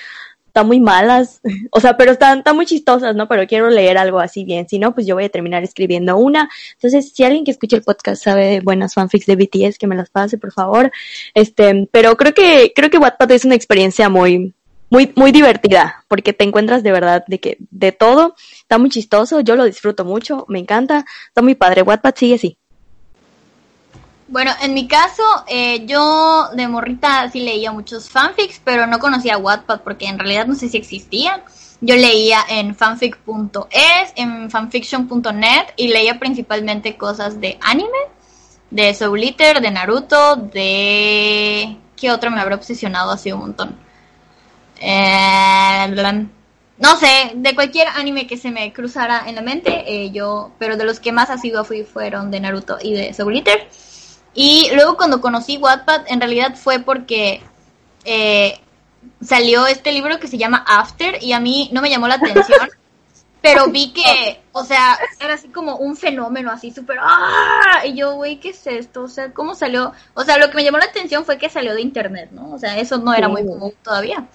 están muy malas. [laughs] O sea, pero están, están muy chistosas, ¿no? Pero quiero leer algo así bien. Si no, pues yo voy a terminar escribiendo una. Entonces, si alguien que escuche el podcast sabe de buenas fanfics de BTS, que me las pase, por favor. Este, pero creo que, creo que Wattpad es una experiencia muy, muy, muy divertida, porque te encuentras de verdad de que, de todo, está muy chistoso, yo lo disfruto mucho, me encanta, está muy padre, Wattpad sigue así. Bueno, en mi caso, eh, yo de morrita sí leía muchos fanfics, pero no conocía Wattpad porque en realidad no sé si existían. Yo leía en fanfic.es, en fanfiction.net y leía principalmente cosas de anime, de Soul Eater, de Naruto, de... ¿Qué otro me habrá obsesionado así un montón? Eh, no sé, de cualquier anime que se me cruzara en la mente, eh, yo, pero de los que más asiduo fui fueron de Naruto y de Soul Eater. Y luego cuando conocí Wattpad, en realidad fue porque eh, salió este libro que se llama After y a mí no me llamó la atención, [laughs] pero vi que, o sea, era así como un fenómeno así súper, ¡ah! Y yo, güey, ¿qué es esto? O sea, ¿cómo salió? O sea, lo que me llamó la atención fue que salió de internet, ¿no? O sea, eso no era muy común todavía.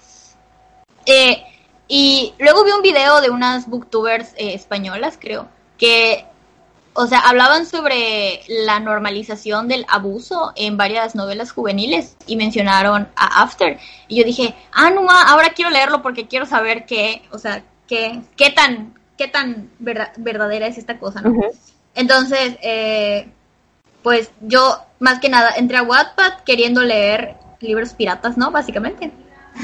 Eh, y luego vi un video de unas booktubers eh, españolas, creo, que, o sea, hablaban sobre la normalización del abuso en varias novelas juveniles y mencionaron a After. Y yo dije, ah, no, ma, ahora quiero leerlo porque quiero saber qué, o sea, qué, qué tan, qué tan verda- verdadera es esta cosa, ¿no? Entonces, eh, pues yo, más que nada, entré a Wattpad queriendo leer libros piratas, ¿no? Básicamente.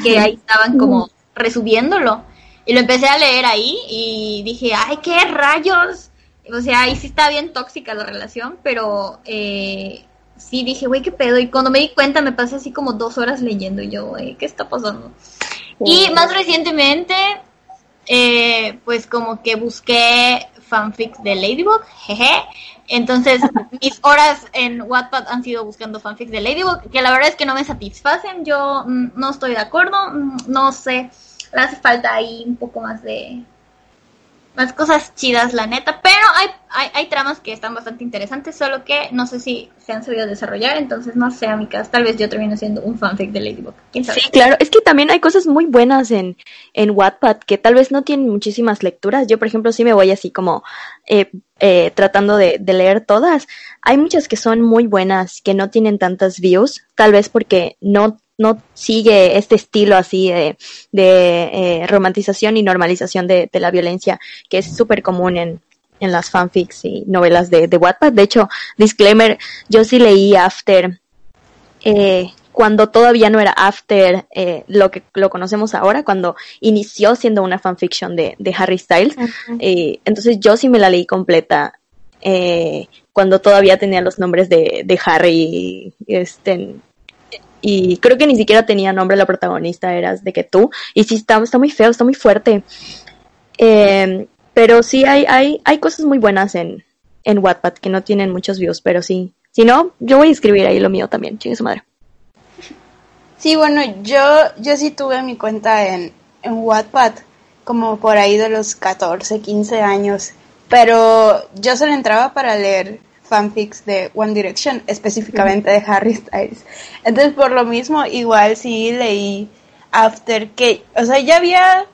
Que ahí estaban como resubiéndolo. Y lo empecé a leer ahí y dije, ay, qué rayos. O sea, ahí sí está bien tóxica la relación, pero eh, sí dije, güey, qué pedo. Y cuando me di cuenta me pasé así como dos horas leyendo y yo, güey, ¿qué está pasando? Y más recientemente, eh, pues como que busqué fanfics de Ladybug, jeje. Entonces, [laughs] mis horas en Wattpad han sido buscando fanfics de Ladybug, que la verdad es que no me satisfacen. Yo mm, no estoy de acuerdo, mm, no sé, le hace falta ahí un poco más de más cosas chidas, la neta. Pero hay, hay, tramas que están bastante interesantes, solo que no sé si se han sabido desarrollar. Entonces, no sé, amigas, tal vez yo termino siendo un fanfic de Ladybug. ¿Quién sabe? Sí, claro, es que también hay cosas muy buenas en, en Wattpad que tal vez no tienen muchísimas lecturas. Yo, por ejemplo, sí me voy así como eh, eh, tratando de, de leer todas. Hay muchas que son muy buenas, que no tienen tantas views, tal vez porque no no sigue este estilo así de, de eh, romantización y normalización de, de la violencia que es súper común en, en las fanfics y novelas de, de Wattpad. De hecho, disclaimer, yo sí leí After eh, cuando todavía no era After eh, lo que lo conocemos ahora, cuando inició siendo una fanfiction de, de Harry Styles. entonces yo sí me la leí completa eh, cuando todavía tenía los nombres de, de Harry este y creo que ni siquiera tenía nombre la protagonista, eras de que tú, y sí está, está muy feo, está muy fuerte. Eh, pero sí hay, hay, hay cosas muy buenas en, en Wattpad que no tienen muchos views, pero sí. Si no, yo voy a escribir ahí lo mío también, chingue su madre. Sí, bueno, yo, yo sí tuve mi cuenta en, en Wattpad como por ahí de los 14, 15 años, pero yo solo entraba para leer fanfics de One Direction, específicamente de Harry Styles. Entonces, por lo mismo, igual sí leí After, que, o sea, ya había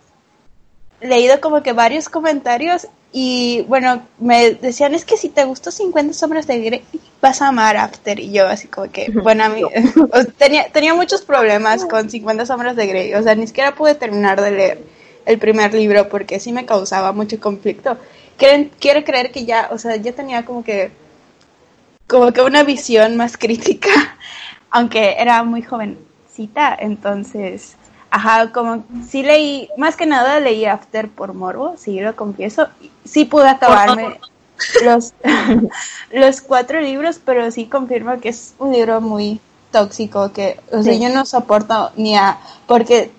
leído como que varios comentarios y bueno, me decían, es que si te gustó 50 sombras de Grey, vas a amar After. Y yo así como que, bueno, a mí [laughs] tenía, tenía muchos problemas con 50 sombras de Grey. O sea, ni siquiera pude terminar de leer el primer libro porque sí me causaba mucho conflicto. Quiero, quiero creer que ya, o sea, ya tenía como que, como que una visión más crítica, [laughs] aunque era muy jovencita, entonces Ajá, como sí leí, más que nada leí After por morbo, sí lo confieso. Sí pude acabarme [laughs] los, [laughs] los cuatro libros, pero sí confirmo que es un libro muy tóxico, que, o sea, Sí. yo no soporto ni a, porque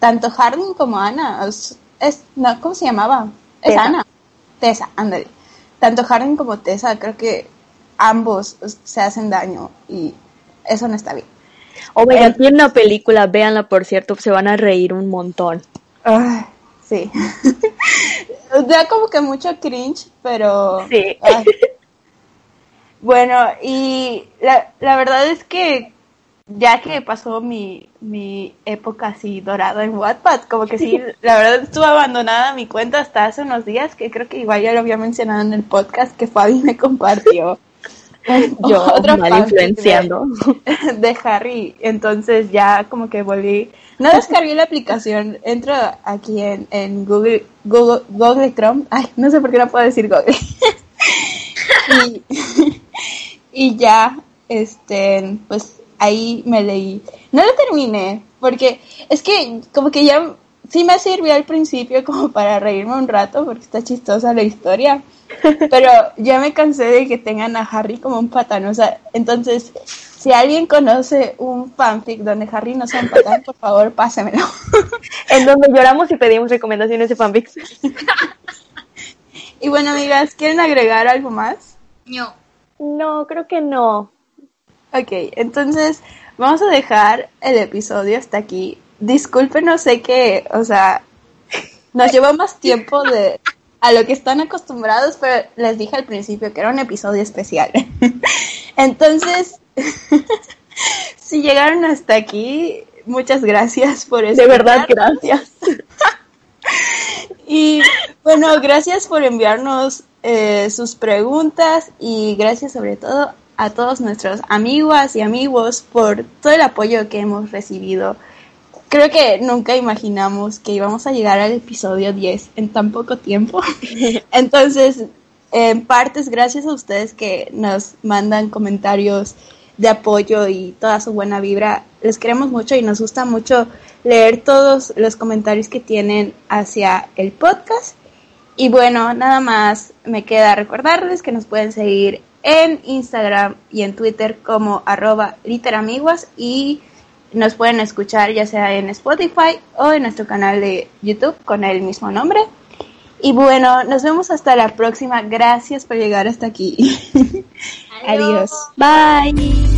tanto Harding como Ana, es, es- no, ¿cómo se llamaba? Es Tessa. Ana. Tessa, ándale. Tanto Harding como Tessa, creo que ambos se hacen daño y eso no está bien. Oh my God, tiene una película, véanla por cierto, se van a reír un montón. Sí. [laughs] da como que mucho cringe, pero... Sí. ay. [laughs] Bueno, y la, la verdad es que ya que pasó mi, mi época así dorada en Wattpad, como que sí, [laughs] la verdad estuvo abandonada mi cuenta hasta hace unos días, que creo que igual ya lo había mencionado en el podcast, que Fabi me compartió. [laughs] Yo Otro mal fanfic de- influenciando. [laughs] de Harry. Entonces ya como que volví. No [laughs] descargué la aplicación. Entro aquí en, en Google, Google, Google Chrome. Ay, no sé por qué no puedo decir Google. y, y ya, este, pues ahí me leí. No lo terminé, porque es que como que ya sí me sirvió al principio [laughs] como para reírme un rato, porque está chistosa la historia. [laughs] Pero ya me cansé de que tengan a Harry como un patán. O sea, entonces, si alguien conoce un fanfic donde Harry no sea un patán, por favor, pásemelo. [laughs] en donde lloramos y pedimos recomendaciones de fanfics. y bueno, amigas, ¿quieren agregar algo más? No. No, creo que no. Ok, entonces vamos a dejar el episodio hasta aquí. Disculpen, no sé que, o sea, nos llevó más tiempo de a lo que están acostumbrados, pero les dije al principio que era un episodio especial. [laughs] Entonces, [laughs] si llegaron hasta aquí, muchas gracias por eso. De verdad, gracias. [laughs] Y bueno, gracias por enviarnos eh, sus preguntas y gracias sobre todo a todos nuestros amigos y amigos por todo el apoyo que hemos recibido. Creo que nunca imaginamos que íbamos a llegar al episodio 10 en tan poco tiempo. [laughs] Entonces, en parte es gracias a ustedes que nos mandan comentarios de apoyo y toda su buena vibra. Les queremos mucho y nos gusta mucho leer todos los comentarios que tienen hacia el podcast. Y bueno, nada más me queda recordarles que nos pueden seguir en Instagram y en Twitter como arroba literamiguas y nos pueden escuchar ya sea en Spotify o en nuestro canal de YouTube con el mismo nombre. Y bueno, nos vemos hasta la próxima. Gracias por llegar hasta aquí. [laughs] Adiós. Bye.